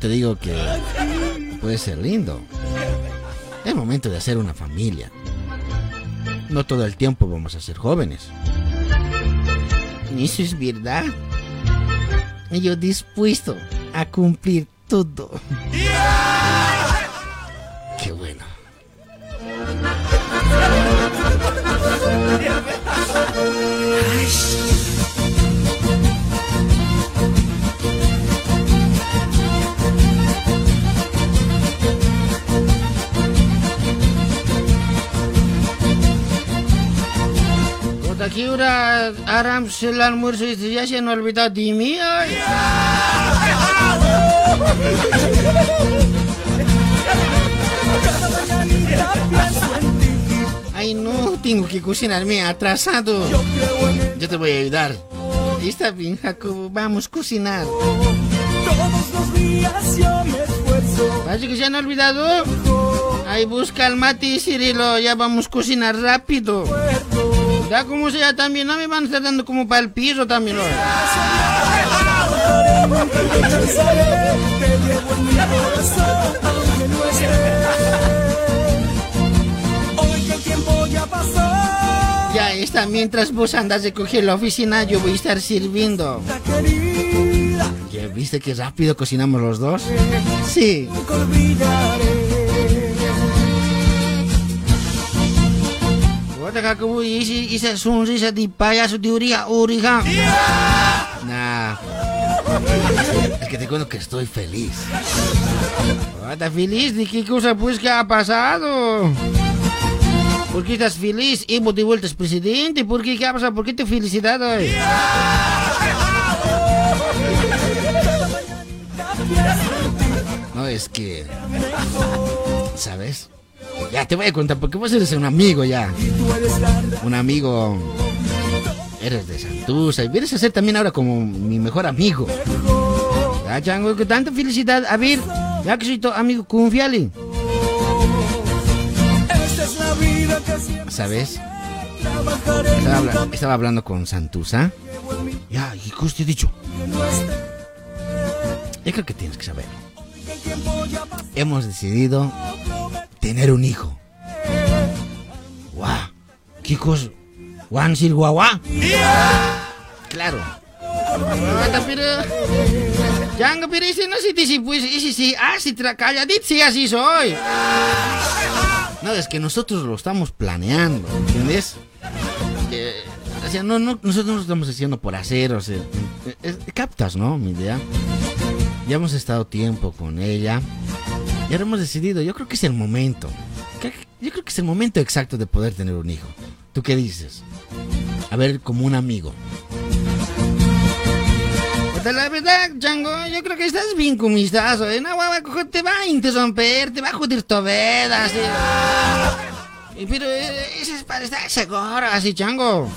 Te digo que puede ser lindo. Es momento de hacer una familia. No todo el tiempo vamos a ser jóvenes. Eso es verdad. Yo dispuesto a cumplir todo. Qué bueno. Puta, ¿qué hora haramos el almuerzo? Este ya se han olvidado de mí. ay. Ay, no, tengo que cocinarme atrasado. Yo te voy a ayudar. Está bien, Jacobo, vamos a cocinar. Parece que se han olvidado. Ahí busca el mate, Cirilo, ya vamos a cocinar rápido. Ya como sea también, no me van a estar dando como para el piso también. ¿no? Ya está, mientras vos andas de coger la oficina, yo voy a estar sirviendo. ¿Ya viste que rápido cocinamos los dos? Sí. Nunca olvidaré. Guarda, Jacobo, y ese- esa sonrisa de payaso de oreja a oreja. Nah. Es que te cuento que estoy feliz. ¿Estás feliz? ¿De qué cosa pues que ha pasado? ¿Por qué estás feliz? Evo de vuelta es presidente. ¿Por qué? ¿Qué ha pasado? ¿Por qué te felicidad hoy? No, es que... ¿Sabes? Ya te voy a contar, porque vos eres un amigo ya. Un amigo... Eres de Santusa y vienes a ser también ahora como mi mejor amigo. Ya, Chango, que tanta felicidad. A ver, ya que soy tu amigo, confiale. ¿Sabes? Estaba, habla- estaba hablando con Santusa. Ya, ¿y qué usted dicho? Yo creo que tienes que saber. Hemos decidido tener un hijo. ¡Guau! ¿Qué cosa? ¿Juan Sil Guagua? Claro. Jangan, pero ese no se dice, pues, ese sí, ah, si calladit, sí, así soy. No, es que nosotros lo estamos planeando, ¿entiendes? Que, o sea, no, no, nosotros no lo estamos haciendo por hacer, o sea, es- captas, ¿no? Mi idea. Ya hemos estado tiempo con ella hemos decidido, yo creo que es el momento. Yo creo que es el momento exacto de poder tener un hijo. ¿Tú qué dices? A ver, como un amigo. Puta, La verdad, Chango, yo creo que estás bien comistazo, ¿eh? Cojo, te va a interromper, te va a joder tu vida, así. Pero eh, eso es para estar seguro, así, Chango.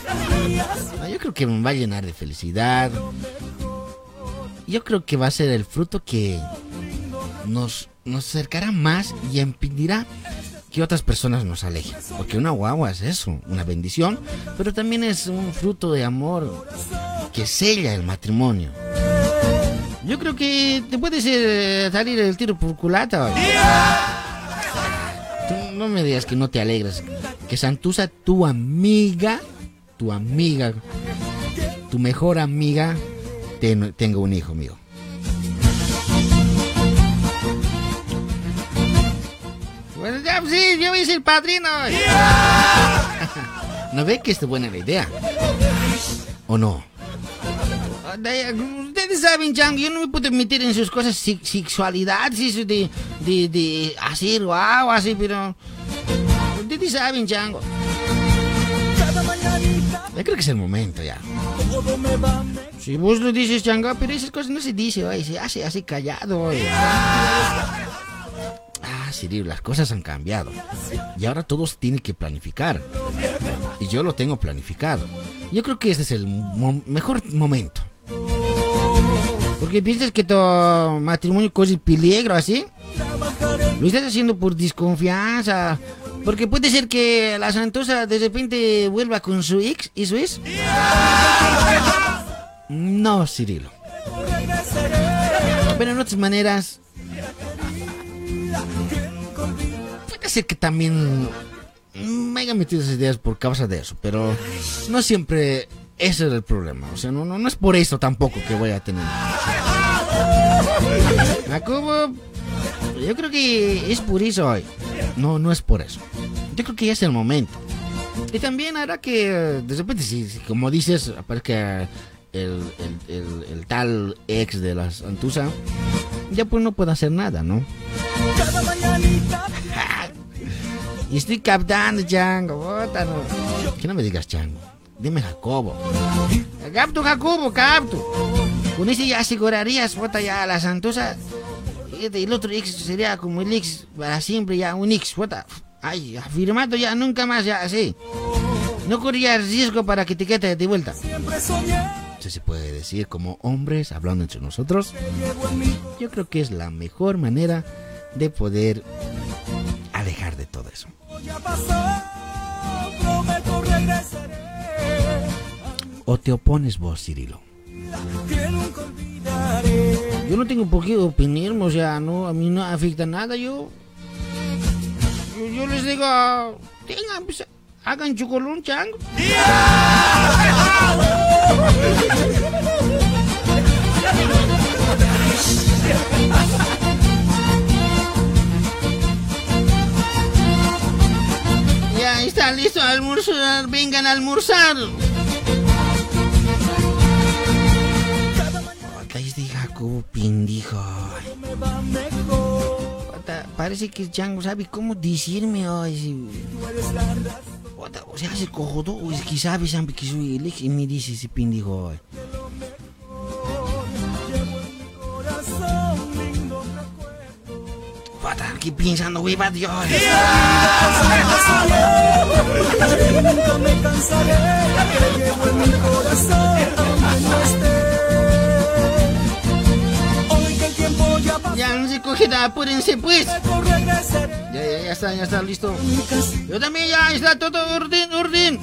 No, Yo creo que me va a llenar de felicidad. Yo creo que va a ser el fruto que nos, nos acercará más y impedirá que otras personas nos alejen. Porque una guagua es eso, una bendición, pero también es un fruto de amor que sella el matrimonio. Yo creo que te puede ser, salir el tiro por culata. Tú no me digas que no te alegras. Que Santusa, tu amiga, tu amiga, tu mejor amiga, ten- tenga un hijo mío. Ya, sí, yo a ser padrino. ¿No ve que es buena la idea? ¿O no? Ustedes saben, Chango, yo no me puedo meter en sus cosas sexualidad, de, de, de hacer guau, así, pero... Ustedes saben, Chango. Yo creo que es el momento ya. Si vos lo dices, Chango, pero esas cosas no se dice, oye, se hace así callado, oye. Ah, Cirilo, las cosas han cambiado. Y ahora todos tienen que planificar. Y yo lo tengo planificado. Yo creo que este es el mejor momento. Porque piensas que tu matrimonio corre peligro así. Lo estás haciendo por desconfianza. Porque puede ser que la Santosa de repente vuelva con su ex. ¿Eso es? No, Cirilo. Pero en otras maneras. Puede ser que también me haya metido esas ideas por causa de eso, pero no siempre ese es el problema. O sea, no, no, no es por eso tampoco que voy a tener. Jacobo, yo creo que es por eso hoy. No, no es por eso. Yo creo que ya es el momento. Y también hará que, de repente, si, si como dices, aparezca el, el- el- el tal ex de la Santusa, ya pues no puedo hacer nada, ¿no? Y estoy captando, Chango. bota, no. Que no me digas Chango. Dime Jacobo. Capto, Jacobo, capto. Con ese ya asegurarías, bota ya la Santosa. Y el otro ex sería como el ex para siempre, ya un ex, bota. Ay, afirmado ya, nunca más, ya así. No corría riesgo para que te quede de vuelta. Eso se puede decir como hombres hablando entre nosotros. Yo creo que es la mejor manera de poder alejar de todo eso. ¿O te opones vos, Cirilo? Yo no tengo por qué opinarme, o sea, no, a mí no afecta nada, yo... Yo, les digo, tengan, pues, hagan chocolón, chango. Ya está listo a almorzar, vengan a almorzar. Pendijo. Parece que el chango sabe cómo decirme hoy. O sea, se cojodo, o es que sabe siempre que soy el y me dice ese pendejo hoy. Puta, aquí pensando, hueva, Dios. Nunca me cansaré, te llevo en mi corazón, aunque no esté. Hoy que el tiempo ya pasó, Ya no se coge nada, apúrense pues. Ya, ya, ya está, ya está listo. Yo también ya está todo orden, orden.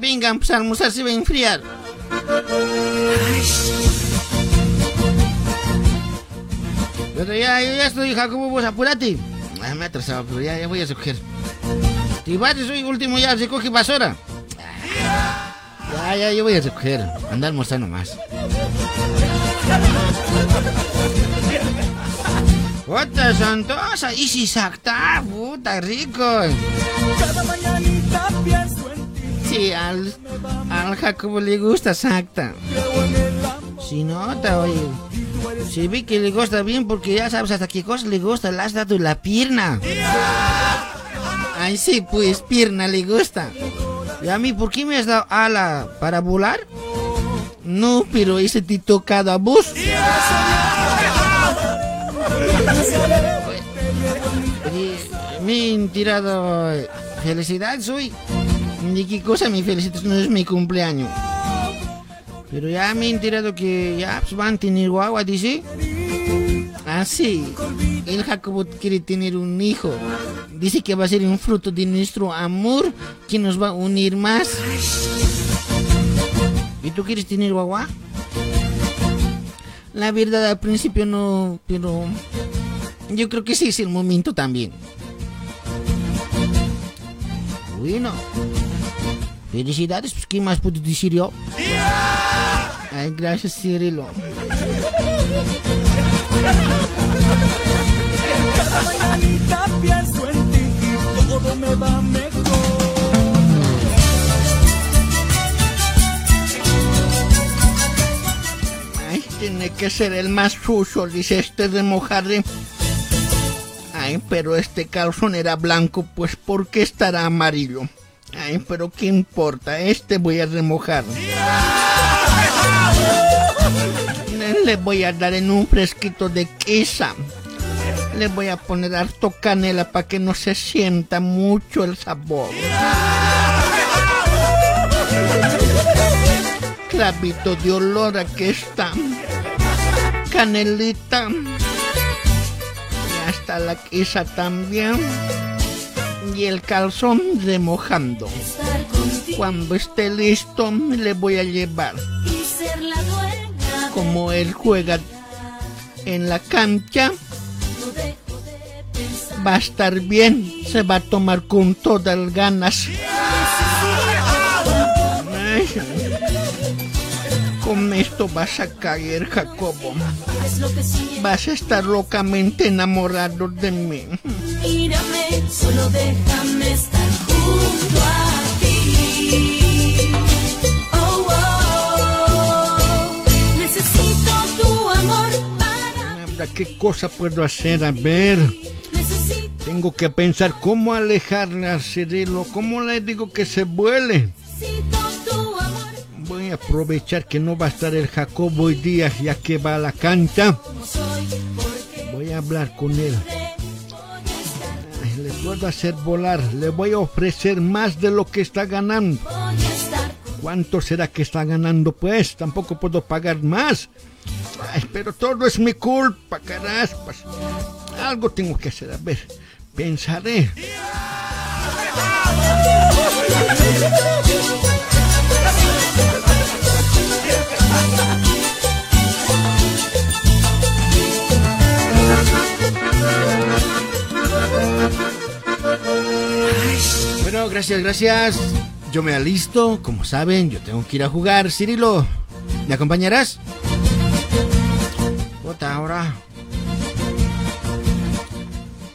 Vengan, pues a almorzar se va a enfriar. Pero ya, ya, ya estoy, Jacobo, vos apúrate. Ah, me he atrasado, pero ya, ya voy a recoger. Vas, soy último, ya se coge basura. Ya, ya, yo voy a recoger. Anda a almorzar nomás. Puta santosa, y si sacta, puta rico. Cada. Sí, al, al Jacobo le gusta sacta. Si nota, oye. Si vi que le gusta bien porque ya sabes hasta qué cosa le gusta, le has dado la pierna. Ay, sí, pues pierna le gusta. ¿Y a mí por qué me has dado ala para volar? No, pero ese te tocado a vos. Me han tirado felicidades hoy. ¿De qué cosa me felicitas? No es mi cumpleaños. Pero ya me he enterado que ya pues, van a tener guagua, dice. Ah, sí. El Jacobo quiere tener un hijo. Dice que va a ser un fruto de nuestro amor que nos va a unir más. ¿Y tú quieres tener guagua? La verdad al principio no, pero yo creo que sí es el momento también. Bueno. Felicidades, pues ¿qué más puedo decir yo? Ay, gracias, Cirilo. Ay, tiene que ser el más sucio, dice este de mojarre. Ay, pero este calzón era blanco, pues ¿por qué estará amarillo? Ay, pero ¿qué importa? Este voy a remojar. Le voy a dar en un fresquito de quesa. Le voy a poner harto canela para que no se sienta mucho el sabor. Clavito de olor aquí está. Canelita. Ya está la quesa también. Y el calzón remojando. Cuando esté listo, le voy a llevar. Como él juega en la cancha, va a estar bien. Se va a tomar con todas las ganas. Con esto vas a caer, Jacobo. Vas a estar locamente enamorado de mí. Mírame, solo déjame estar junto a ti. ¿Qué cosa puedo hacer? A ver. Tengo que pensar cómo alejarle a Cirilo. ¿Cómo le digo que se vuele? Voy a aprovechar que no va a estar el Jacobo hoy día ya que va a la cancha. Voy a hablar con él. Le puedo hacer volar. Le voy a ofrecer más de lo que está ganando. ¿Cuánto será que está ganando? Pues tampoco puedo pagar más. Pero todo es mi culpa, caraspas. Algo tengo que hacer. A ver, pensaré. Bueno, gracias, gracias. Yo me alisto, como saben, yo tengo que ir a jugar. Cirilo, ¿me acompañarás? Puta, ahora.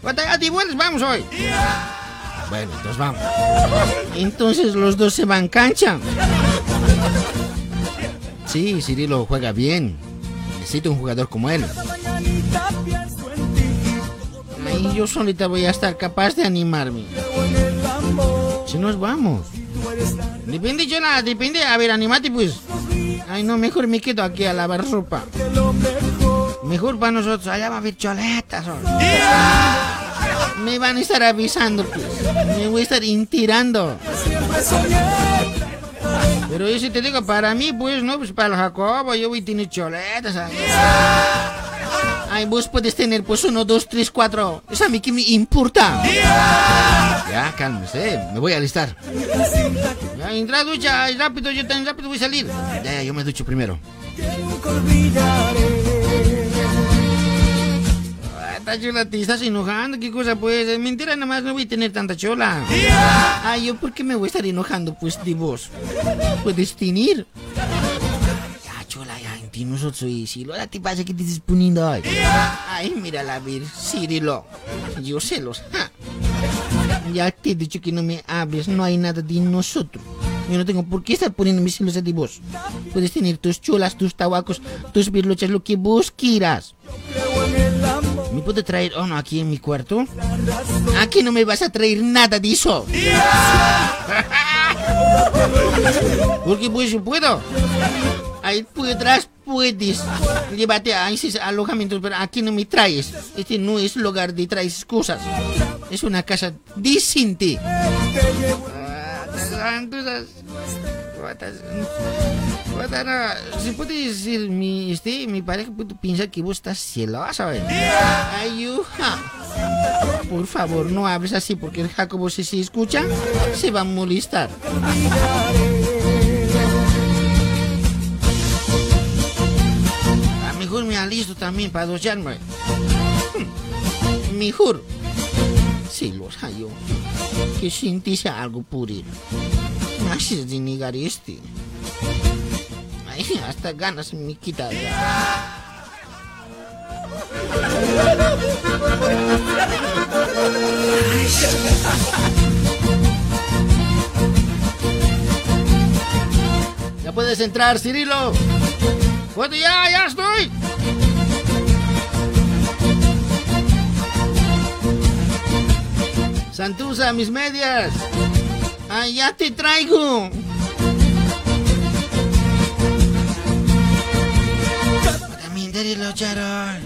Puta, te vuelves, vamos hoy. Bueno, entonces vamos. Entonces los dos se van cancha. Sí, Cirilo juega bien. Necesito un jugador como él. Ti y yo solita voy a estar capaz de animarme. Si nos vamos. Depende, Chola, depende. A ver, animate pues. Ay, no, mejor me quedo aquí a lavar ropa. Mejor para nosotros. Allá va a haber choletas. Me van a estar avisando, pues. Me voy a estar intirando. Pero yo si te digo, para mí, pues, no, pues para el Jacobo, yo voy a tener choletas. Ay, vos puedes tener, pues, uno, dos, tres, cuatro. Eso a mí que me importa. Ya, cálmese, me voy a alistar. Ya, entra ducha, rápido, yo tan rápido voy a salir. Ya, ya, yo me ducho primero. Ah, Esta chola te estás enojando, qué cosa pues, es mentira nada más no voy a tener tanta chola. Ay, yo por qué me voy a estar enojando pues de vos. Puedes tener. Lo te pasa que te estás poniendo ay. Ay, mira la ver, Cirilo. Yo celos. ja. Ya te he dicho que no me hables, no hay nada de nosotros. Yo no tengo por qué estar poniéndome celos de vos. Puedes tener tus cholas, tus tabacos, tus birlochas, lo que vos quieras. ¿Me puedo traer uno aquí en mi cuarto? Aquí no me vas a traer nada de eso. Porque pues yo puedo. Ahí detrás puedes. Llévate a ese alojamiento, pero aquí no me traes. Este no es lugar de traer cosas. Es una casa decente. Ah, ¿se puede decir mi, este, mi pareja pensar que vos estás celosa. Ayuja. Por favor, no hables así porque el Jacobo si se escucha, se va a molestar. A mejor me alisto también para ducharme. Hmm, Mejor. Sí, lo hallo. Que sentís algo. Me haces de negar este. Ay, hasta ganas me quita. Ya puedes entrar, Cirilo. Bueno, ya, ya estoy. Santusa, mis medias. Ay, ya te traigo. También te lo echaron.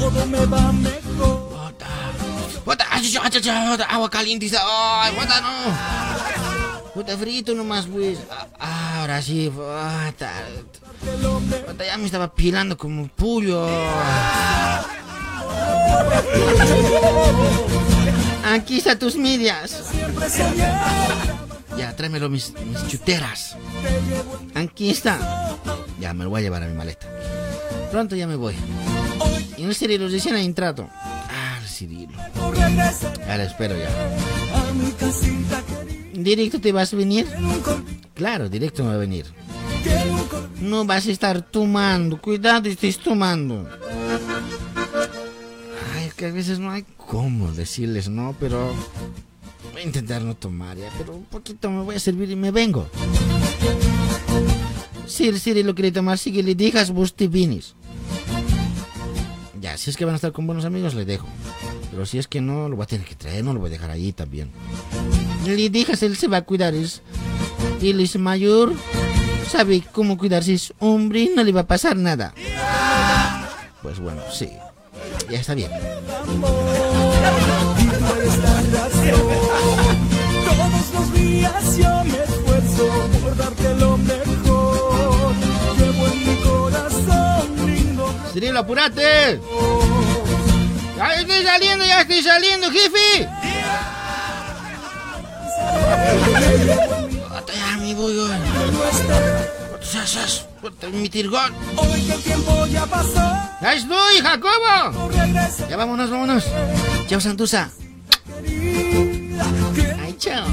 Todo me va mejor. Bota, bota, agua caliente. Ay, bota, no. Bota frito nomás, pues. Ah, ahora sí, bota. Bota, ya me estaba pilando como pollo. Aquí están tus medias. Ya, tráemelo mis, mis chuteras. Aquí está. Ya, me lo voy a llevar a mi maleta. Pronto ya me voy. Y el Cirilo recién ha entrado. Ah, el Cirilo. Ahora espero ya. ¿Directo te vas a venir? Claro, directo me va a venir. No vas a estar tomando. Cuidado, estés tomando. Ay, que a veces no hay cómo decirles no, pero voy a intentar no tomar ya, pero un poquito me voy a servir y me vengo. Si el Siri lo quiere tomar, si que le dejas, vos te vienes. Ya, si es que van a estar con buenos amigos, le dejo. Pero si es que no, lo voy a tener que traer, no lo voy a dejar ahí también. Le dejas, él se va a cuidar. Es, él es mayor, sabe cómo cuidarse, es hombre, no le va a pasar nada. Pues bueno, sí, ya está bien. Todos los días yo me esfuerzo por darte lo mejor. Cirilo, apúrate. Ya estoy saliendo, ya estoy saliendo, jefe. Ya, mi voy mi tirgón. El tiempo ya. Ya estoy, Jacobo. Ya vámonos, vámonos. Chao, Santusa. Ay, chao.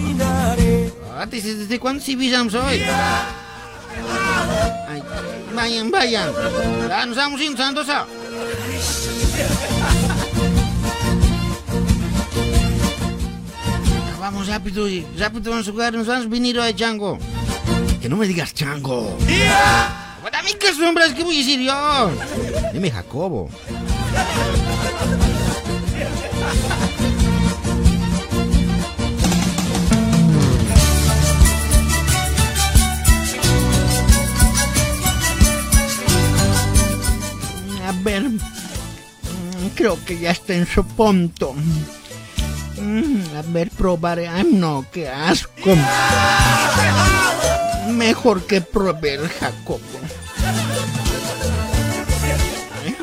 Ah, ¿Desde, cuándo civilizamos hoy? Ay, vayan, vayan. Ya nos vamos yendo, Santusa. Ya Vamos rápido, rápido vamos a jugar, nos vamos a venir hoy, Chango. Que no me digas Chango. ¿A mí qué sombras que voy a decir yo? Dime Jacobo. Creo que ya está en su punto. Mm, a ver, probaré. Ay, no, qué asco. Mejor que pruebe el Jacobo.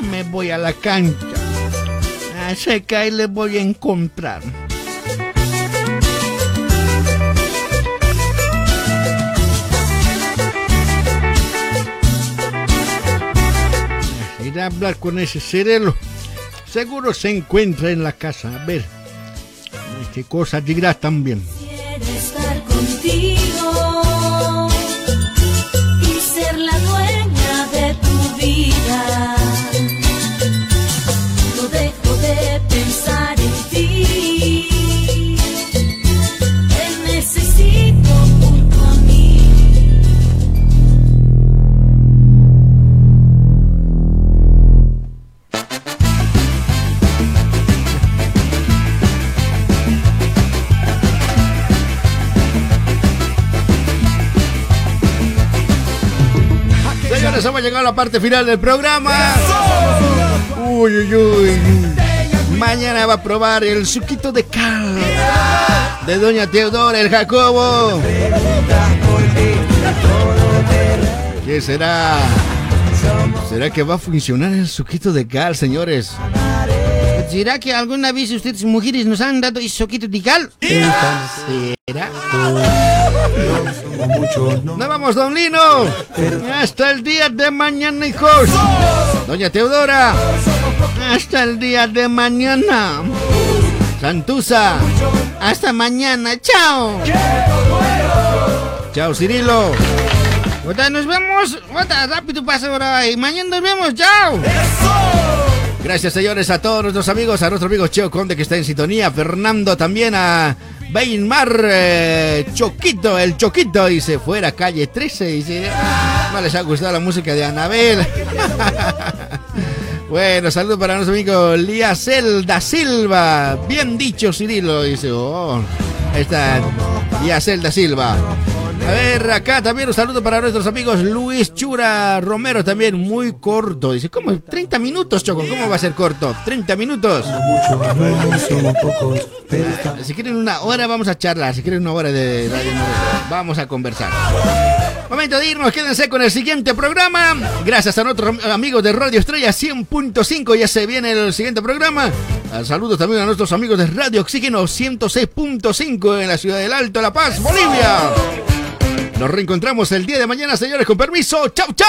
Me voy a la cancha. Ah, sé que ahí le voy a encontrar. Hablar con ese cerelo. Seguro se encuentra en la casa. A ver. Qué cosa dirá también. Hemos llegado a la parte final del programa. Uy, uy, uy. Mañana va a probar el suquito de cal de Doña Teodora, el Jacobo. ¿Qué será? ¿Será que va a funcionar el suquito de cal, señores? ¿Será que alguna vez ustedes mujeres nos han dado ese soquito de cal? ¿Será? ¡Nos vamos, don Lino! ¡Hasta el día de mañana, hijos! Doña Teodora, hasta el día de mañana. Santusa, Hasta mañana, chao. chao, Cirilo. Ota, nos vemos. Ota, rápido pasa ahora. Y mañana nos vemos, chao. Gracias, señores, a todos nuestros amigos, a nuestro amigo Cheo Conde que está en sintonía, Fernando también, a Beinmar eh, Choquito, el Choquito, dice, fuera calle 13, dice, no les ha gustado la música de Anabel. bueno, saludos para nuestro amigo Liacel da Silva, bien dicho Cirilo, dice, oh, ahí está Liacel da Silva. A ver, acá también un saludo para nuestros amigos Luis Chura Romero, también muy corto. Dice, ¿cómo? 30 minutos, Choco, ¿cómo va a ser corto? 30 minutos. Ah, Si quieren una hora, vamos a charlar. Si quieren una hora de radio, vamos a conversar. Momento de irnos, quédense con el siguiente programa. Gracias a nuestros amigos de Radio Estrella 100.5, ya se viene el siguiente programa. Ah, Saludos también a nuestros amigos de Radio Oxígeno 106.5 en la ciudad del Alto, La Paz, Bolivia. Nos reencontramos el día de mañana, señores, con permiso. ¡Chau, chau!